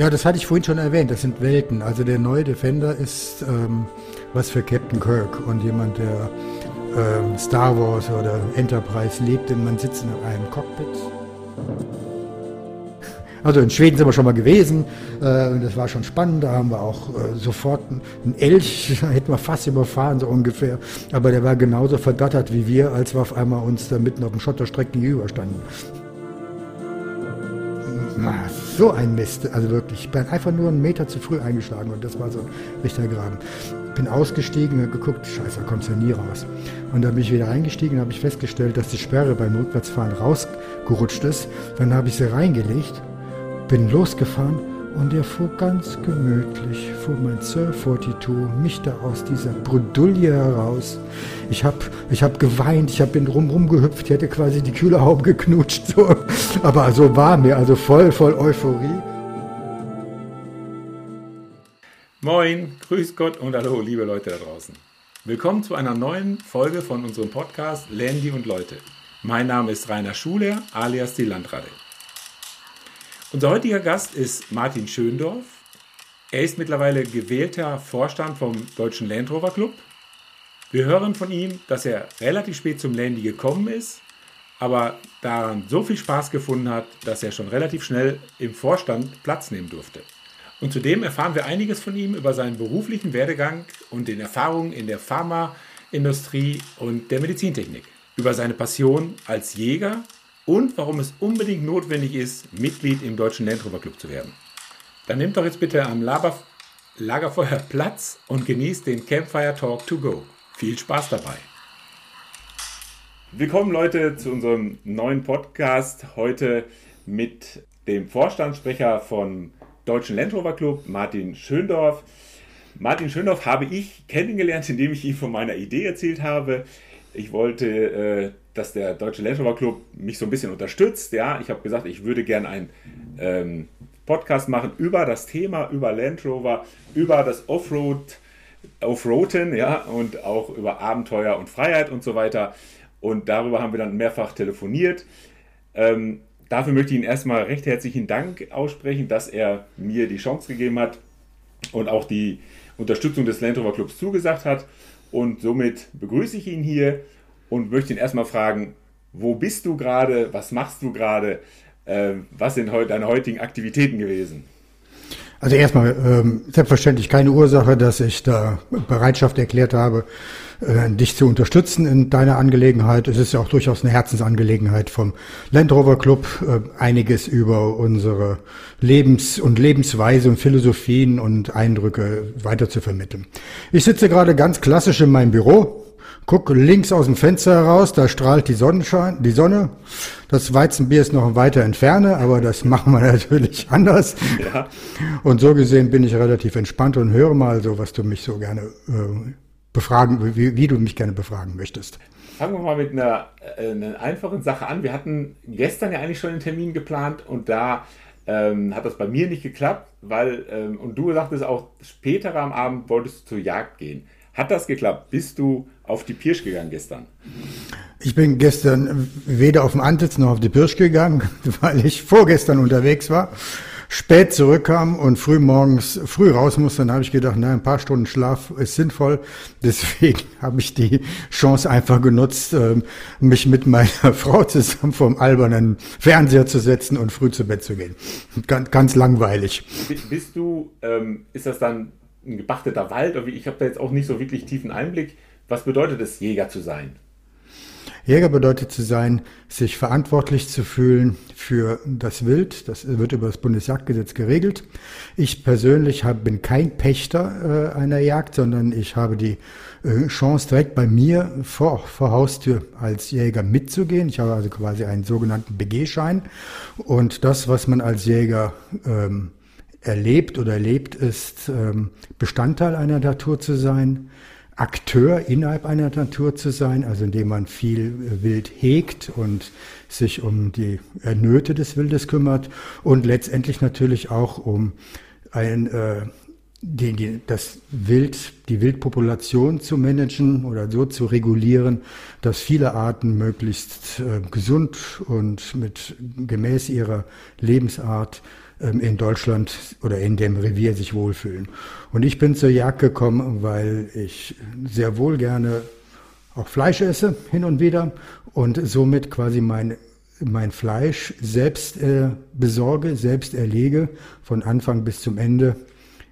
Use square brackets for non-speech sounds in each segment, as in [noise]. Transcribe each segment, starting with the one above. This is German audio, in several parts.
Ja, das hatte ich vorhin schon erwähnt. Das sind Welten. Also der neue Defender ist ähm, was für Captain Kirk und jemand, der ähm, Star Wars oder Enterprise lebt, denn man sitzt in einem Cockpit. Also in Schweden sind wir schon mal gewesen äh, und das war schon spannend. Da haben wir auch äh, sofort einen Elch, [laughs] hätten wir fast überfahren, so ungefähr. Aber der war genauso verdattert wie wir, als wir auf einmal uns da mitten auf dem Schotterstreck gegenüberstanden. So ein Mist, also wirklich. Ich bin einfach nur einen Meter zu früh eingeschlagen und das war so ein richtiger Graben. Bin ausgestiegen und geguckt, scheiße, da kommst du ja nie raus. Und dann bin ich wieder eingestiegen und habe ich festgestellt, dass die Sperre beim Rückwärtsfahren rausgerutscht ist. Dann habe ich sie reingelegt bin losgefahren und er fuhr ganz gemütlich, fuhr mein Sir 42 mich da aus dieser Bredouille heraus. Ich habe ich hab geweint, ich habe bin rum gehüpft, ich hätte quasi die Kühlerhaube geknutscht. So. Aber so war mir, also voll, voll Euphorie. Moin, grüß Gott und hallo, liebe Leute da draußen. Willkommen zu einer neuen Folge von unserem Podcast Landy und Leute. Mein Name ist Rainer Schuler, alias die Landrade. Unser heutiger Gast ist Martin Schöndorf. Er ist mittlerweile gewählter Vorstand vom Deutschen Land Rover Club. Wir hören von ihm, dass er relativ spät zum Landy gekommen ist, aber daran so viel Spaß gefunden hat, dass er schon relativ schnell im Vorstand Platz nehmen durfte. Und zudem erfahren wir einiges von ihm über seinen beruflichen Werdegang und den Erfahrungen in der Pharmaindustrie und der Medizintechnik, über seine Passion als Jäger und warum es unbedingt notwendig ist, Mitglied im Deutschen Land Rover Club zu werden. Dann nehmt doch jetzt bitte am Lager Lagerfeuer Platz und genießt den Campfire Talk to Go. Viel Spaß dabei. Willkommen Leute zu unserem neuen Podcast. Heute mit dem Vorstandssprecher von Deutschen Land Rover Club, Martin Schöndorf. Martin Schöndorf habe ich kennengelernt, indem ich ihm von meiner Idee erzählt habe. Ich wollte äh, dass der Deutsche Land Rover Club mich so ein bisschen unterstützt. Ja, ich habe gesagt, ich würde gerne einen ähm, Podcast machen über das Thema, über Land Rover, über das Offroad, Offroaden, ja, und auch über Abenteuer und Freiheit und so weiter. Und darüber haben wir dann mehrfach telefoniert. Ähm, dafür möchte ich Ihnen erstmal recht herzlichen Dank aussprechen, dass er mir die Chance gegeben hat und auch die Unterstützung des Land Rover Clubs zugesagt hat. Und somit begrüße ich ihn hier und möchte ihn erstmal fragen, wo bist du gerade, was machst du gerade, äh, was sind deine heutigen Aktivitäten gewesen? Also erstmal ähm, selbstverständlich keine Ursache, dass ich da Bereitschaft erklärt habe, äh, dich zu unterstützen in deiner Angelegenheit. Es ist ja auch durchaus eine Herzensangelegenheit vom Land Rover Club, äh, einiges über unsere Lebens- und Lebensweise und Philosophien und Eindrücke weiter zu vermitteln. Ich sitze gerade ganz klassisch in meinem Büro, Guck links aus dem Fenster heraus, da strahlt die Sonnenschein, die Sonne. Das Weizenbier ist noch weiter entferne, aber das [laughs] machen wir natürlich anders. Ja. Und so gesehen bin ich relativ entspannt und höre mal so, was du mich so gerne äh, befragen, wie, wie, du mich gerne befragen möchtest. Fangen wir mal mit einer, äh, einer einfachen Sache an. Wir hatten gestern ja eigentlich schon einen Termin geplant und da ähm, hat das bei mir nicht geklappt, weil, ähm, und du sagtest auch, später am Abend wolltest du zur Jagd gehen. Hat das geklappt? Bist du auf die Pirsch gegangen gestern? Ich bin gestern weder auf dem Antitz noch auf die Pirsch gegangen, [laughs] weil ich vorgestern unterwegs war, spät zurückkam und früh morgens früh raus musste. Dann habe ich gedacht, nein, ein paar Stunden Schlaf ist sinnvoll. [laughs] Deswegen habe ich die Chance einfach genutzt, ähm, mich mit meiner [laughs] Frau zusammen vom albernen Fernseher zu setzen und früh zu Bett zu gehen. Ganz, ganz langweilig. Bist du, ähm, ist das dann ein gebachteter Wald? Ich habe da jetzt auch nicht so wirklich tiefen Einblick. Was bedeutet es, Jäger zu sein? Jäger bedeutet zu sein, sich verantwortlich zu fühlen für das Wild. Das wird über das Bundesjagdgesetz geregelt. Ich persönlich hab, bin kein Pächter äh, einer Jagd, sondern ich habe die äh, Chance, direkt bei mir vor, vor Haustür als Jäger mitzugehen. Ich habe also quasi einen sogenannten BG-Schein. Und das, was man als Jäger ähm, erlebt oder erlebt, ist ähm, Bestandteil einer Natur zu sein, Akteur innerhalb einer Natur zu sein, also indem man viel äh, Wild hegt und sich um die Nöte des Wildes kümmert und letztendlich natürlich auch um ein, äh, die, die, das Wild, die Wildpopulation zu managen oder so zu regulieren, dass viele Arten möglichst äh, gesund und mit gemäß ihrer Lebensart in Deutschland oder in dem Revier sich wohlfühlen. Und ich bin zur Jagd gekommen, weil ich sehr wohl gerne auch Fleisch esse, hin und wieder, und somit quasi mein, mein Fleisch selbst äh, besorge, selbst erlege, von Anfang bis zum Ende.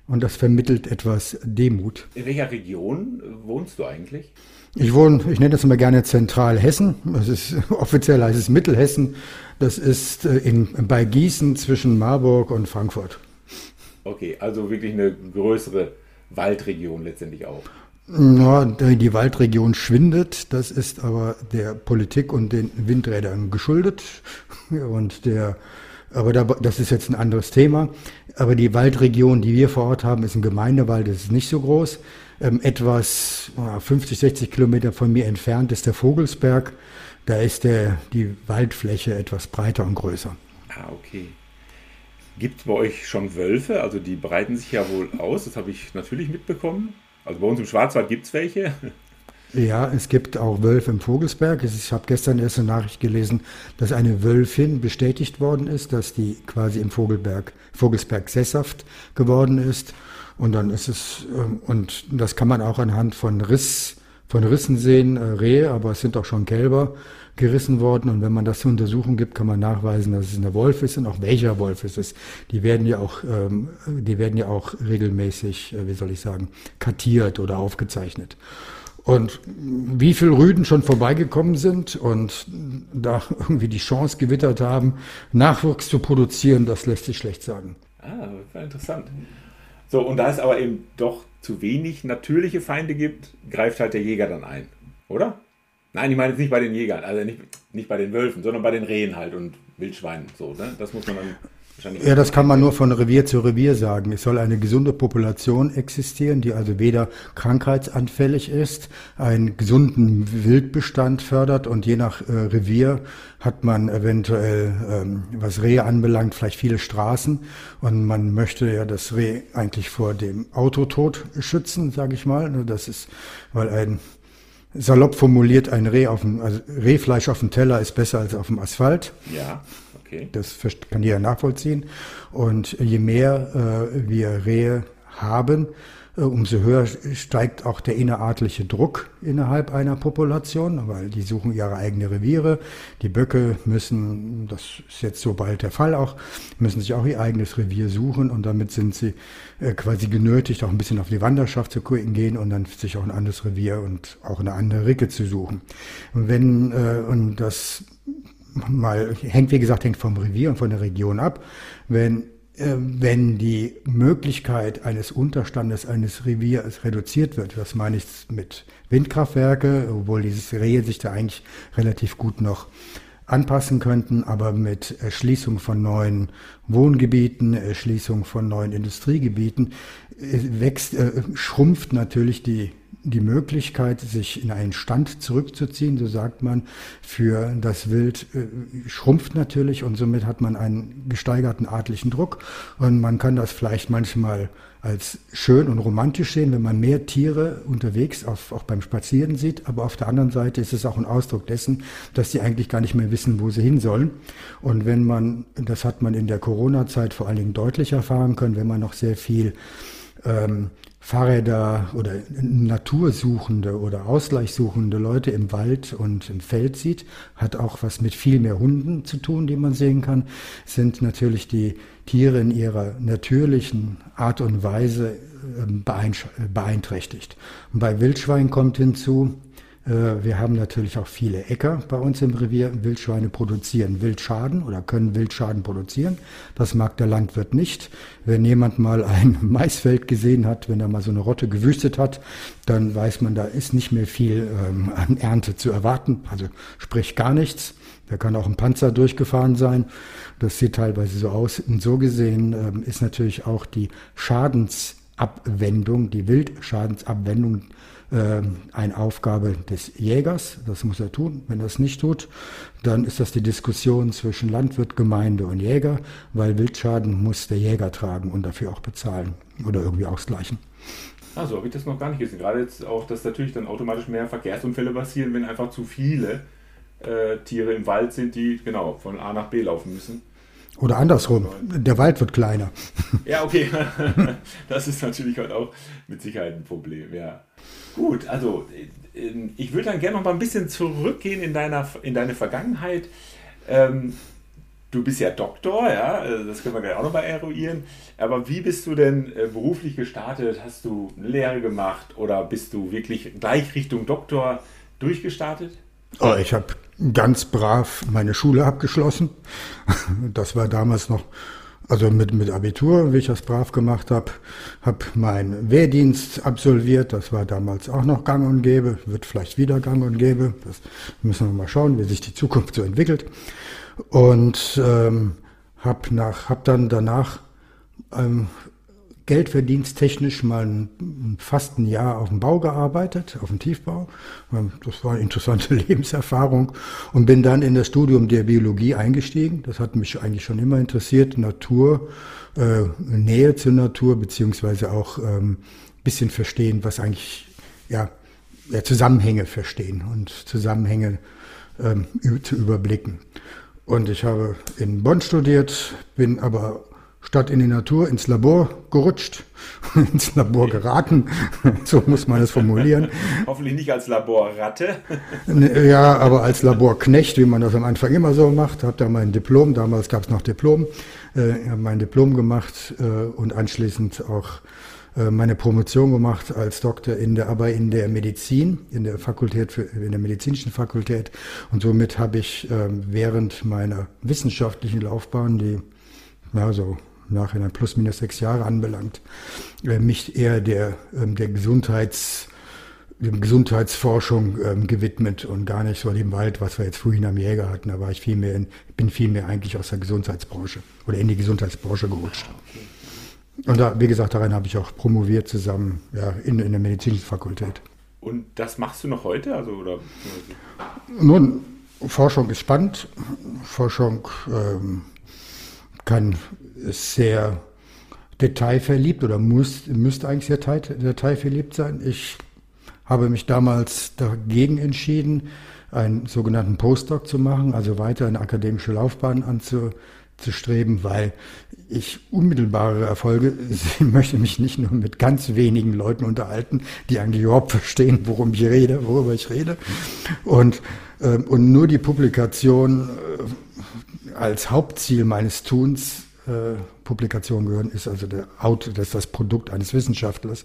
Und das vermittelt etwas Demut. In welcher Region wohnst du eigentlich? Ich wohne, ich nenne das immer gerne Zentralhessen. Das ist, [laughs] offiziell heißt es Mittelhessen. Das ist äh, in, bei Gießen zwischen Marburg und Frankfurt. Okay, also wirklich eine größere Waldregion letztendlich auch. Ja, die Waldregion schwindet. Das ist aber der Politik und den Windrädern geschuldet. [laughs] Und der, aber da, das ist jetzt ein anderes Thema. Aber die Waldregion, die wir vor Ort haben, ist ein Gemeindewald. Das ist nicht so groß. Ähm, etwas 50, 60 Kilometer von mir entfernt ist der Vogelsberg. Da ist der, die Waldfläche etwas breiter und größer. Ah, okay. Gibt es bei euch schon Wölfe? Also die breiten sich ja wohl aus, das habe ich natürlich mitbekommen. Also bei uns im Schwarzwald gibt es welche. [laughs] Ja, es gibt auch Wölfe im Vogelsberg. Ich habe gestern erst eine Nachricht gelesen, dass eine Wölfin bestätigt worden ist, dass die quasi im Vogelberg, Vogelsberg sesshaft geworden ist. Und dann ist es, ähm, und das kann man auch anhand von Riss, von Rissen sehen, äh, Rehe, aber es sind auch schon Kälber gerissen worden. Und wenn man das zur Untersuchung gibt, kann man nachweisen, dass es eine Wolf ist und auch welcher Wolf es ist. Die werden ja auch, ähm, die werden ja auch regelmäßig, äh, wie soll ich sagen, kartiert oder aufgezeichnet. Und wie viele Rüden schon vorbeigekommen sind und da irgendwie die Chance gewittert haben, Nachwuchs zu produzieren, das lässt sich schlecht sagen. Ah, interessant. So, und da es aber eben doch zu wenig natürliche Feinde gibt, greift halt der Jäger dann ein, oder? Nein, ich meine jetzt nicht bei den Jägern, also nicht, nicht bei den Wölfen, sondern bei den Rehen halt und Wildschweinen. So, ne? Das muss man dann wahrscheinlich. Ja, das kann man nur von Revier zu Revier sagen. Es soll eine gesunde Population existieren, die also weder krankheitsanfällig ist, einen gesunden Wildbestand fördert und je nach äh, Revier hat man eventuell, ähm, was Rehe anbelangt, vielleicht viele Straßen und man möchte ja das Reh eigentlich vor dem Autotod schützen, sage ich mal. Das ist, weil ein salopp formuliert, ein Reh auf dem, also Rehfleisch auf dem Teller ist besser als auf dem Asphalt. Ja, okay. Das kann jeder nachvollziehen. Und je mehr äh, wir Rehe haben, umso höher steigt auch der innerartliche Druck innerhalb einer Population, weil die suchen ihre eigene Reviere. Die Böcke müssen, das ist jetzt so bald der Fall auch, müssen sich auch ihr eigenes Revier suchen und damit sind sie äh, quasi genötigt, auch ein bisschen auf die Wanderschaft zu gehen und dann sich auch ein anderes Revier und auch eine andere Ricke zu suchen. Und wenn, äh, und das mal hängt, wie gesagt, hängt vom Revier und von der Region ab. Wenn wenn die Möglichkeit eines Unterstandes eines Reviers reduziert wird, was meine ich mit Windkraftwerke, obwohl dieses Rehe sich da eigentlich relativ gut noch anpassen könnten, aber mit Erschließung von neuen Wohngebieten, Erschließung von neuen Industriegebieten äh, wächst, äh, schrumpft natürlich die die Möglichkeit, sich in einen Stand zurückzuziehen, so sagt man, für das Wild äh, schrumpft natürlich und somit hat man einen gesteigerten artlichen Druck und man kann das vielleicht manchmal als schön und romantisch sehen, wenn man mehr Tiere unterwegs auf, auch beim Spazieren sieht, aber auf der anderen Seite ist es auch ein Ausdruck dessen, dass sie eigentlich gar nicht mehr wissen, wo sie hin sollen. Und wenn man, das hat man in der Corona-Zeit vor allen Dingen deutlich erfahren können, wenn man noch sehr viel ähm, Fahrräder oder natursuchende oder ausgleichssuchende Leute im Wald und im Feld sieht, hat auch was mit viel mehr Hunden zu tun, die man sehen kann, sind natürlich die Tiere in ihrer natürlichen Art und Weise ähm, beeinträchtigt. Und bei Wildschwein kommt hinzu, wir haben natürlich auch viele Äcker bei uns im Revier. Wildschweine produzieren Wildschaden oder können Wildschaden produzieren. Das mag der Landwirt nicht. Wenn jemand mal ein [laughs] Maisfeld gesehen hat, wenn er mal so eine Rotte gewüstet hat, dann weiß man, da ist nicht mehr viel ähm, an Ernte zu erwarten. Also sprich gar nichts. Da kann auch ein Panzer durchgefahren sein. Das sieht teilweise so aus. Und so gesehen ähm, ist natürlich auch die Schadensabwendung, die Wildschadensabwendung äh, eine Aufgabe des Jägers. Das muss er tun. Wenn er es nicht tut, dann ist das die Diskussion zwischen Landwirt, Gemeinde und Jäger, weil Wildschaden muss der Jäger tragen und dafür auch bezahlen oder irgendwie ausgleichen. Also habe ich das noch gar nicht gesehen. Gerade jetzt auch, dass natürlich dann automatisch mehr Verkehrsunfälle passieren, wenn einfach zu viele äh, Tiere im Wald sind, die genau von A nach B laufen müssen. Oder andersrum, der Wald wird kleiner. Ja, okay. [laughs] Das ist natürlich heute auch mit Sicherheit ein Problem, ja. Gut, also äh, ich würde dann gerne noch mal ein bisschen zurückgehen in, deiner, in deine Vergangenheit. Ähm, du bist ja Doktor, ja, äh, das können wir gleich auch noch mal eruieren. Aber wie bist du denn äh, beruflich gestartet? Hast du eine Lehre gemacht oder bist du wirklich gleich Richtung Doktor durchgestartet? Oh, ich habe ganz brav meine Schule abgeschlossen. [laughs] Das war damals noch, also mit, mit Abitur, wie ich das brav gemacht habe. Habe meinen Wehrdienst absolviert. Das war damals auch noch gang und gäbe. Wird vielleicht wieder gang und gäbe. Das müssen wir mal schauen, wie sich die Zukunft so entwickelt. Und ähm, habe hab dann danach ähm, geldverdiensttechnisch mal fast ein Jahr auf dem Bau gearbeitet, auf dem Tiefbau. Ähm, das war eine interessante [laughs] Lebenserfahrung und bin dann in das Studium der Biologie eingestiegen. Das hat mich eigentlich schon immer interessiert, Natur, äh, Nähe zur Natur, beziehungsweise auch ähm, bisschen verstehen, was eigentlich, ja, ja Zusammenhänge verstehen und Zusammenhänge ähm, zu überblicken. Und ich habe in Bonn studiert, bin aber statt in die Natur ins Labor gerutscht, [laughs] ins Labor geraten, [laughs] so muss man es formulieren. [laughs] Hoffentlich nicht als Laborratte. ja, aber als Laborknecht, wie man das am Anfang immer so macht. Habe da mein Diplom, damals gab es noch Diplom, äh, habe mein Diplom gemacht äh, und anschließend auch äh, meine Promotion gemacht als Doktor in der, aber in der Medizin, in der Fakultät, für, in der medizinischen Fakultät. Und somit habe ich äh, während meiner wissenschaftlichen Laufbahn, die ja, so nachher plus minus sechs Jahre anbelangt, äh, mich eher der, ähm, der Gesundheits, dem Gesundheitsforschung ähm, gewidmet und gar nicht so dem Wald, was wir jetzt vorhin am Jäger hatten. Da war ich viel mehr in, bin viel mehr eigentlich aus der Gesundheitsbranche oder in die Gesundheitsbranche gerutscht. Und da, wie gesagt, daran habe ich auch promoviert zusammen ja, in, in der medizinischen Fakultät. Und das machst du noch heute? Also, oder? Nun, Forschung ist spannend. Forschung ähm, kann sehr detailverliebt oder muss, müsste eigentlich sehr detailverliebt sein. Ich habe mich damals dagegen entschieden, einen sogenannten Postdoc zu machen, also weiter eine akademische Laufbahn anzustreben, weil ich unmittelbare Erfolge [laughs] ich möchte mich nicht nur mit ganz wenigen Leuten unterhalten, die eigentlich überhaupt verstehen, worum ich rede, worüber ich rede. Und, äh, und nur die Publikation äh, als Hauptziel meines Tuns äh, Publikation gehören, ist also der Auto, das das Produkt eines Wissenschaftlers,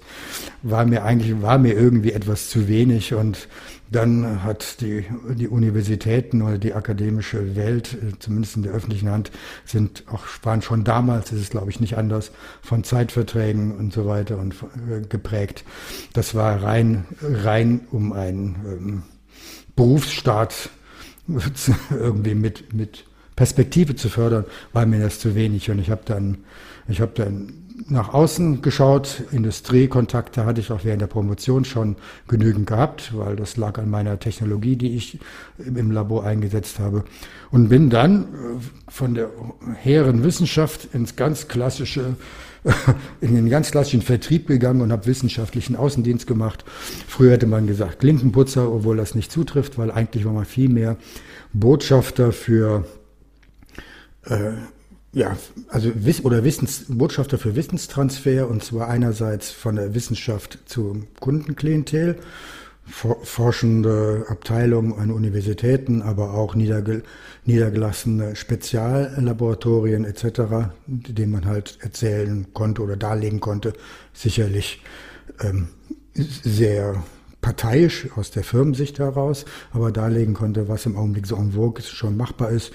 war mir eigentlich, war mir irgendwie etwas zu wenig und dann hat die, die Universitäten oder die akademische Welt, äh, zumindest in der öffentlichen Hand, sind auch, waren schon damals, ist es glaube ich nicht anders, von Zeitverträgen und so weiter und äh, geprägt. Das war rein, rein um einen ähm, Berufsstaat [laughs] irgendwie mit, mit Perspektive zu fördern, war mir das zu wenig. Und ich habe dann, ich habe dann nach außen geschaut. Industriekontakte hatte ich auch während der Promotion schon genügend gehabt, weil das lag an meiner Technologie, die ich im Labor eingesetzt habe. Und bin dann äh, von der hehren Wissenschaft ins ganz klassische [laughs] in den ganz klassischen Vertrieb gegangen und habe wissenschaftlichen Außendienst gemacht. Früher hätte man gesagt Klinkenputzer, obwohl das nicht zutrifft, weil eigentlich war man viel mehr Botschafter für äh, ja, also Wiss oder Wissens, Botschafter für Wissenstransfer und zwar einerseits von der Wissenschaft zum Kundenklientel, forschende Abteilungen an Universitäten, aber auch niederge niedergelassene Speziallaboratorien etc., denen man halt erzählen konnte oder darlegen konnte, sicherlich ähm, sehr parteiisch aus der Firmensicht heraus, aber darlegen konnte, was im Augenblick so en vogue schon machbar ist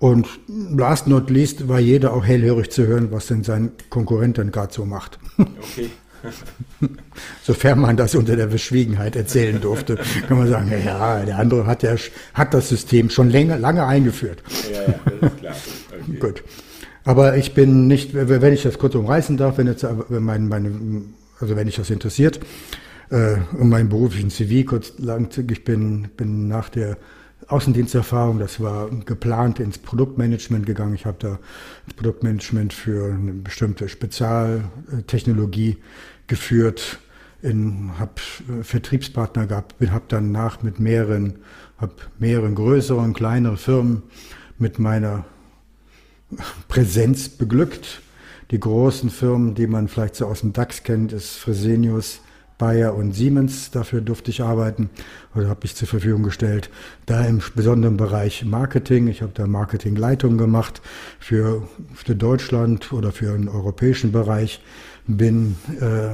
und last not least war jeder auch hellhörig zu hören, was denn sein Konkurrent dann gerade so macht. Okay. [laughs] Sofern man das unter der Verschwiegenheit erzählen durfte, kann man sagen, ja, der andere hat ja hat das System schon länger, lange eingeführt. Ja, ja, das ist klar. Okay. Gut. Aber ich bin nicht, wenn ich das kurz umreißen darf, wenn jetzt wenn mein, meine, also wenn dich das interessiert, äh, um meinen beruflichen CV kurz lang, ich bin, bin nach der Außendiensterfahrung, das war geplant ins Produktmanagement gegangen. Ich habe da das Produktmanagement für eine bestimmte Spezialtechnologie geführt, habe äh, Vertriebspartner gehabt, habe dann nach mit mehreren, habe mehreren größeren, kleineren Firmen mit meiner Präsenz beglückt. Die großen Firmen, die man vielleicht so aus dem DAX kennt, ist Fresenius, Bayer und Siemens. Dafür durfte ich arbeiten oder habe ich zur Verfügung gestellt. Da im besonderen Bereich Marketing. Ich habe da Marketingleitung gemacht für, für Deutschland oder für den europäischen Bereich. Bin äh,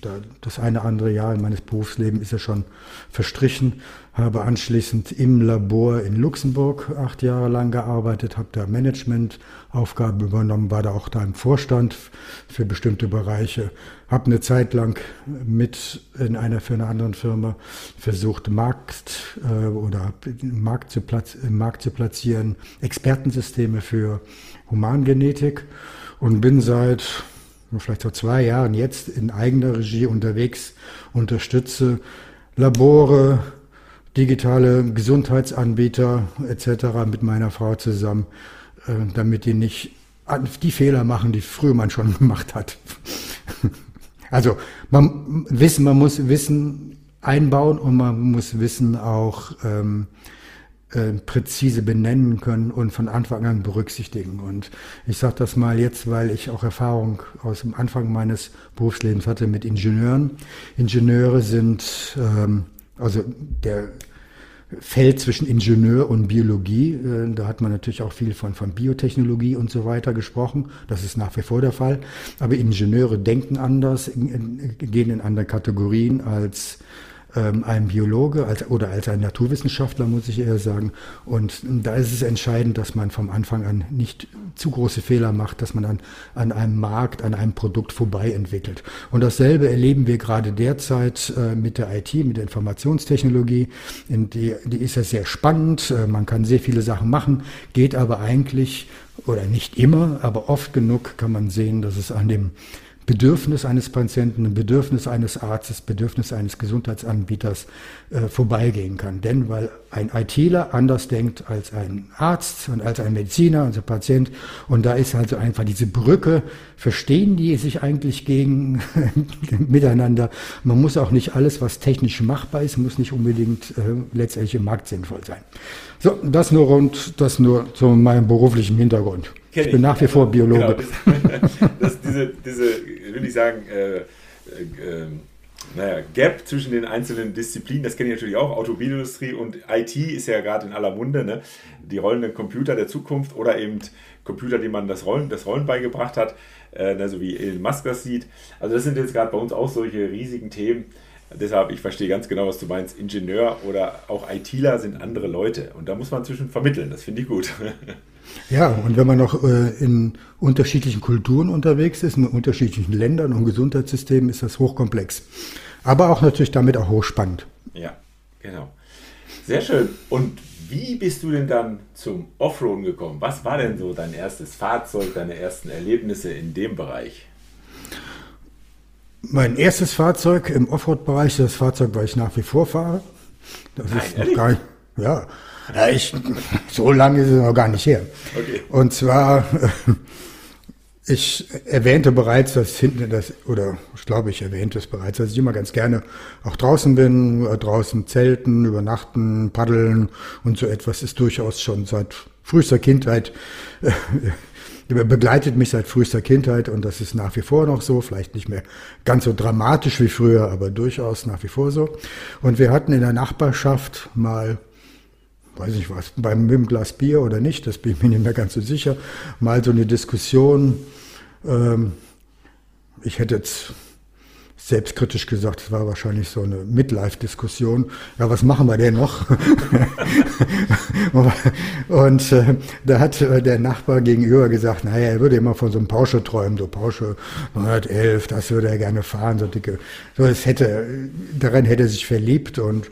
da, das eine andere Jahr in meines Berufslebens ist ja schon verstrichen habe anschließend im Labor in Luxemburg acht Jahre lang gearbeitet, habe da Managementaufgaben übernommen, war da auch da im Vorstand für bestimmte Bereiche, habe eine Zeit lang mit in einer für eine andere Firma versucht, Markt äh, oder Markt zu, platz, Markt zu platzieren, Expertensysteme für Humangenetik und bin seit vielleicht so zwei Jahren jetzt in eigener Regie unterwegs, unterstütze Labore, digitale Gesundheitsanbieter etc. mit meiner Frau zusammen, äh, damit die nicht die Fehler machen, die früher man schon [laughs] gemacht hat. Also man wissen, man muss Wissen einbauen und man muss Wissen auch ähm, äh, präzise benennen können und von Anfang an berücksichtigen. Und ich sage das mal jetzt, weil ich auch Erfahrung aus dem Anfang meines Berufslebens hatte mit Ingenieuren. Ingenieure sind ähm, also der Feld zwischen Ingenieur und Biologie. Äh, da hat man natürlich auch viel von, von Biotechnologie und so weiter gesprochen. Das ist nach wie vor der Fall. Aber Ingenieure denken anders, gehen in andere Kategorien als ähm, ein Biologe als, oder als ein Naturwissenschaftler, muss ich eher sagen. Und da ist es entscheidend, dass man vom Anfang an nicht zu große Fehler macht, dass man an, an einem Markt, an einem Produkt vorbei entwickelt. Und dasselbe erleben wir gerade derzeit äh, mit der IT, mit der Informationstechnologie. In die, die ist ja sehr spannend, äh, man kann sehr viele Sachen machen, geht aber eigentlich, oder nicht immer, aber oft genug kann man sehen, dass es an dem Bedürfnis eines Patienten, ein Bedürfnis eines Arztes, Bedürfnis eines Gesundheitsanbieters äh, vorbeigehen kann. Denn weil ein ITler anders denkt als ein Arzt und als ein Mediziner, also Patient, und da ist also einfach diese Brücke, verstehen die sich eigentlich gegen [laughs] miteinander. Man muss auch nicht alles, was technisch machbar ist, muss nicht unbedingt äh, letztendlich im Markt sinnvoll sein. So, das nur rund, das nur zu meinem beruflichen Hintergrund. ich bin nach wie vor Biologe. Genau, das, das, diese, diese, will ich sagen, äh, äh, naja, Gap zwischen den einzelnen Disziplinen, das kenne ich natürlich auch, Automobilindustrie und IT ist ja gerade in aller Munde, ne? die rollenden Computer der Zukunft oder eben Computer, die man das Rollen, das Rollen beigebracht hat, äh, ne, so wie Elon Musk das sieht. Also das sind jetzt gerade bei uns auch solche riesigen Themen, Deshalb, ich verstehe ganz genau, was du meinst. Ingenieur oder auch ITler sind andere Leute. Und da muss man zwischen vermitteln. Das finde ich gut. [laughs] Ja, und wenn man noch äh, in unterschiedlichen Kulturen unterwegs ist, in unterschiedlichen Ländern und Gesundheitssystemen, ist das hochkomplex. Aber auch natürlich damit auch hochspannend. Ja, genau. Sehr schön. Und wie bist du denn dann zum Offroaden gekommen? Was war denn so dein erstes Fahrzeug, deine ersten Erlebnisse in dem Bereich? Mein erstes Fahrzeug im Offroad-Bereich, das Fahrzeug, weil ich nach wie vor fahre. Das Nein, ist noch gar nicht, ja, ja, ich, so lange ist es noch gar nicht her. Okay. Und zwar, [laughs] ich erwähnte bereits, dass hinten das, oder ich glaube, ich erwähnte es bereits, dass ich immer ganz gerne auch draußen bin, draußen zelten, übernachten, paddeln und so etwas ist durchaus schon seit frühester Kindheit [laughs] begleitet mich seit frühester Kindheit und das ist nach wie vor noch so, vielleicht nicht mehr ganz so dramatisch wie früher, aber durchaus nach wie vor so. Und wir hatten in der Nachbarschaft mal weiß ich was, beim mit dem Glas Bier oder nicht, das bin ich mir nicht mehr ganz so sicher, mal so eine Diskussion. Ähm, ich hätte jetzt selbstkritisch gesagt, es war wahrscheinlich so eine Midlife-Diskussion. Ja, was machen wir denn noch? [laughs] und äh, da hat äh, der Nachbar gegenüber gesagt, naja, er würde immer von so einem Porsche träumen, so Porsche 911, das würde er gerne fahren, so dicke. So, es hätte, daran hätte er sich verliebt und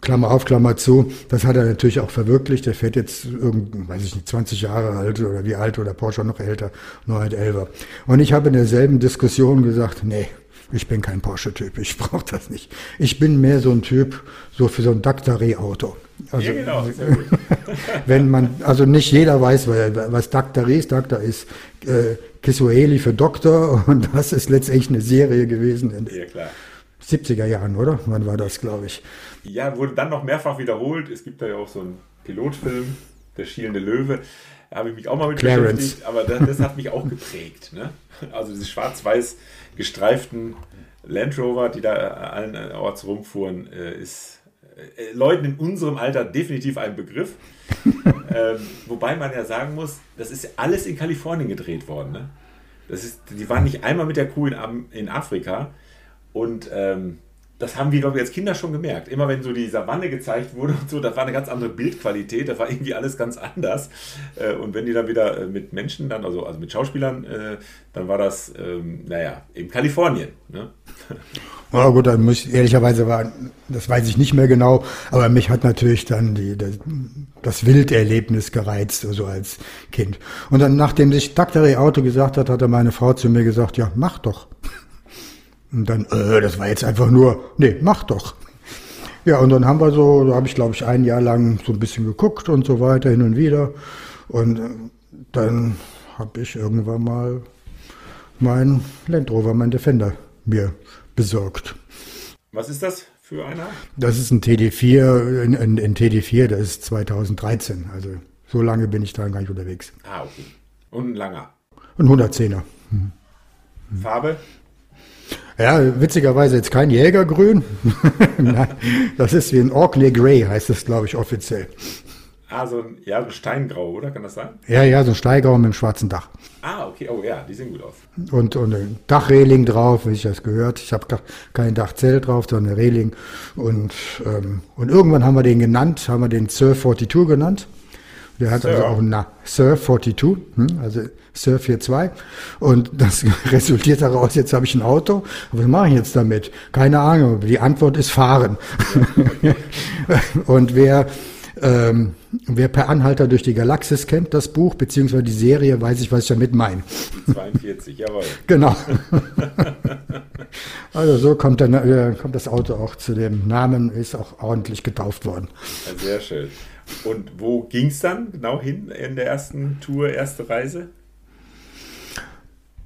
Klammer auf, Klammer zu, das hat er natürlich auch verwirklicht. Er fährt jetzt irgend, weiß ich nicht, 20 Jahre alt oder wie alt oder Porsche noch älter, 911er. Und ich habe in derselben Diskussion gesagt, nee, ich bin kein Porsche-Typ, ich brauche das nicht. Ich bin mehr so ein Typ, so für so ein Daktari-Auto. Also, ja, genau. [laughs] wenn man, also nicht jeder weiß, was Daktari ist. Daktar ist äh, Kisueli für Doktor [laughs] und das ist letztendlich eine Serie gewesen ja, 70er Jahren, oder? Wann war das, glaube ich? Ja, wurde dann noch mehrfach wiederholt. Es gibt da ja auch so einen Pilotfilm, Der schielende Löwe. habe ich mich auch mal mit Clarence. beschäftigt, aber das, das hat mich auch geprägt. Ne? Also diese schwarz-weiß gestreiften Land Rover, die da allen Orts rumfuhren, äh, ist äh, Leuten in unserem Alter definitiv ein Begriff. [laughs] ähm, wobei man ja sagen muss, das ist alles in Kalifornien gedreht worden. Ne? Das ist, die waren nicht einmal mit der Kuh in, in Afrika. Und ähm, das haben wir, glaube ich, als Kinder schon gemerkt. Immer wenn so die Savanne gezeigt wurde und so, das war eine ganz andere Bildqualität, das war irgendwie alles ganz anders. Äh, und wenn die dann wieder äh, mit Menschen, dann, also, also mit Schauspielern, äh, dann war das, ähm, naja, in Kalifornien. Ne? Na gut, dann muss ich, ehrlicherweise war, das weiß ich nicht mehr genau, aber mich hat natürlich dann die, das, das Wilderlebnis gereizt, so also als Kind. Und dann, nachdem sich Daktari Auto gesagt hat, hatte meine Frau zu mir gesagt, ja, mach doch. Und dann, äh, das war jetzt einfach nur, nee, mach doch. Ja, und dann haben wir so, da habe ich glaube ich ein Jahr lang so ein bisschen geguckt und so weiter, hin und wieder. Und äh, dann habe ich irgendwann mal mein Land Rover, mein Defender mir besorgt. Was ist das für einer? Das ist ein TD4, ein, ein, ein TD4, das ist 2013. Also so lange bin ich da gar nicht unterwegs. Ah, okay. Und ein langer. Ein 110er. Hm. Farbe? Ja, witzigerweise jetzt kein Jägergrün. [laughs] Nein, das ist wie ein Orkney Grey, heißt das, glaube ich, offiziell. Ah, so ein, ja, so ein Steingrau, oder? Kann das sein? Ja, ja, so ein Steingrau mit einem schwarzen Dach. Ah, okay. Oh ja, die sehen gut aus. Und, und ein Dachreling drauf, wie ich das gehört. Ich habe kein Dachzelt drauf, sondern eine Reling. Und, ähm, und irgendwann haben wir den genannt, haben wir den Sir 42 genannt. Der hat Sir. also auch einen Sir 42, hm, also Sir 42. Und das [laughs] resultiert daraus, jetzt habe ich ein Auto. Was mache ich jetzt damit? Keine Ahnung. Die Antwort ist fahren. [laughs] und wer, ähm, wer per Anhalter durch die Galaxis kennt, das Buch, beziehungsweise die Serie, weiß ich, was ich damit meine. 42, jawohl. [laughs] Genau. also so kommt, dann, äh, kommt das Auto auch zu dem Namen, ist auch ordentlich getauft worden. Sehr schön. Und wo ging es dann genau hin in der ersten Tour, erste Reise?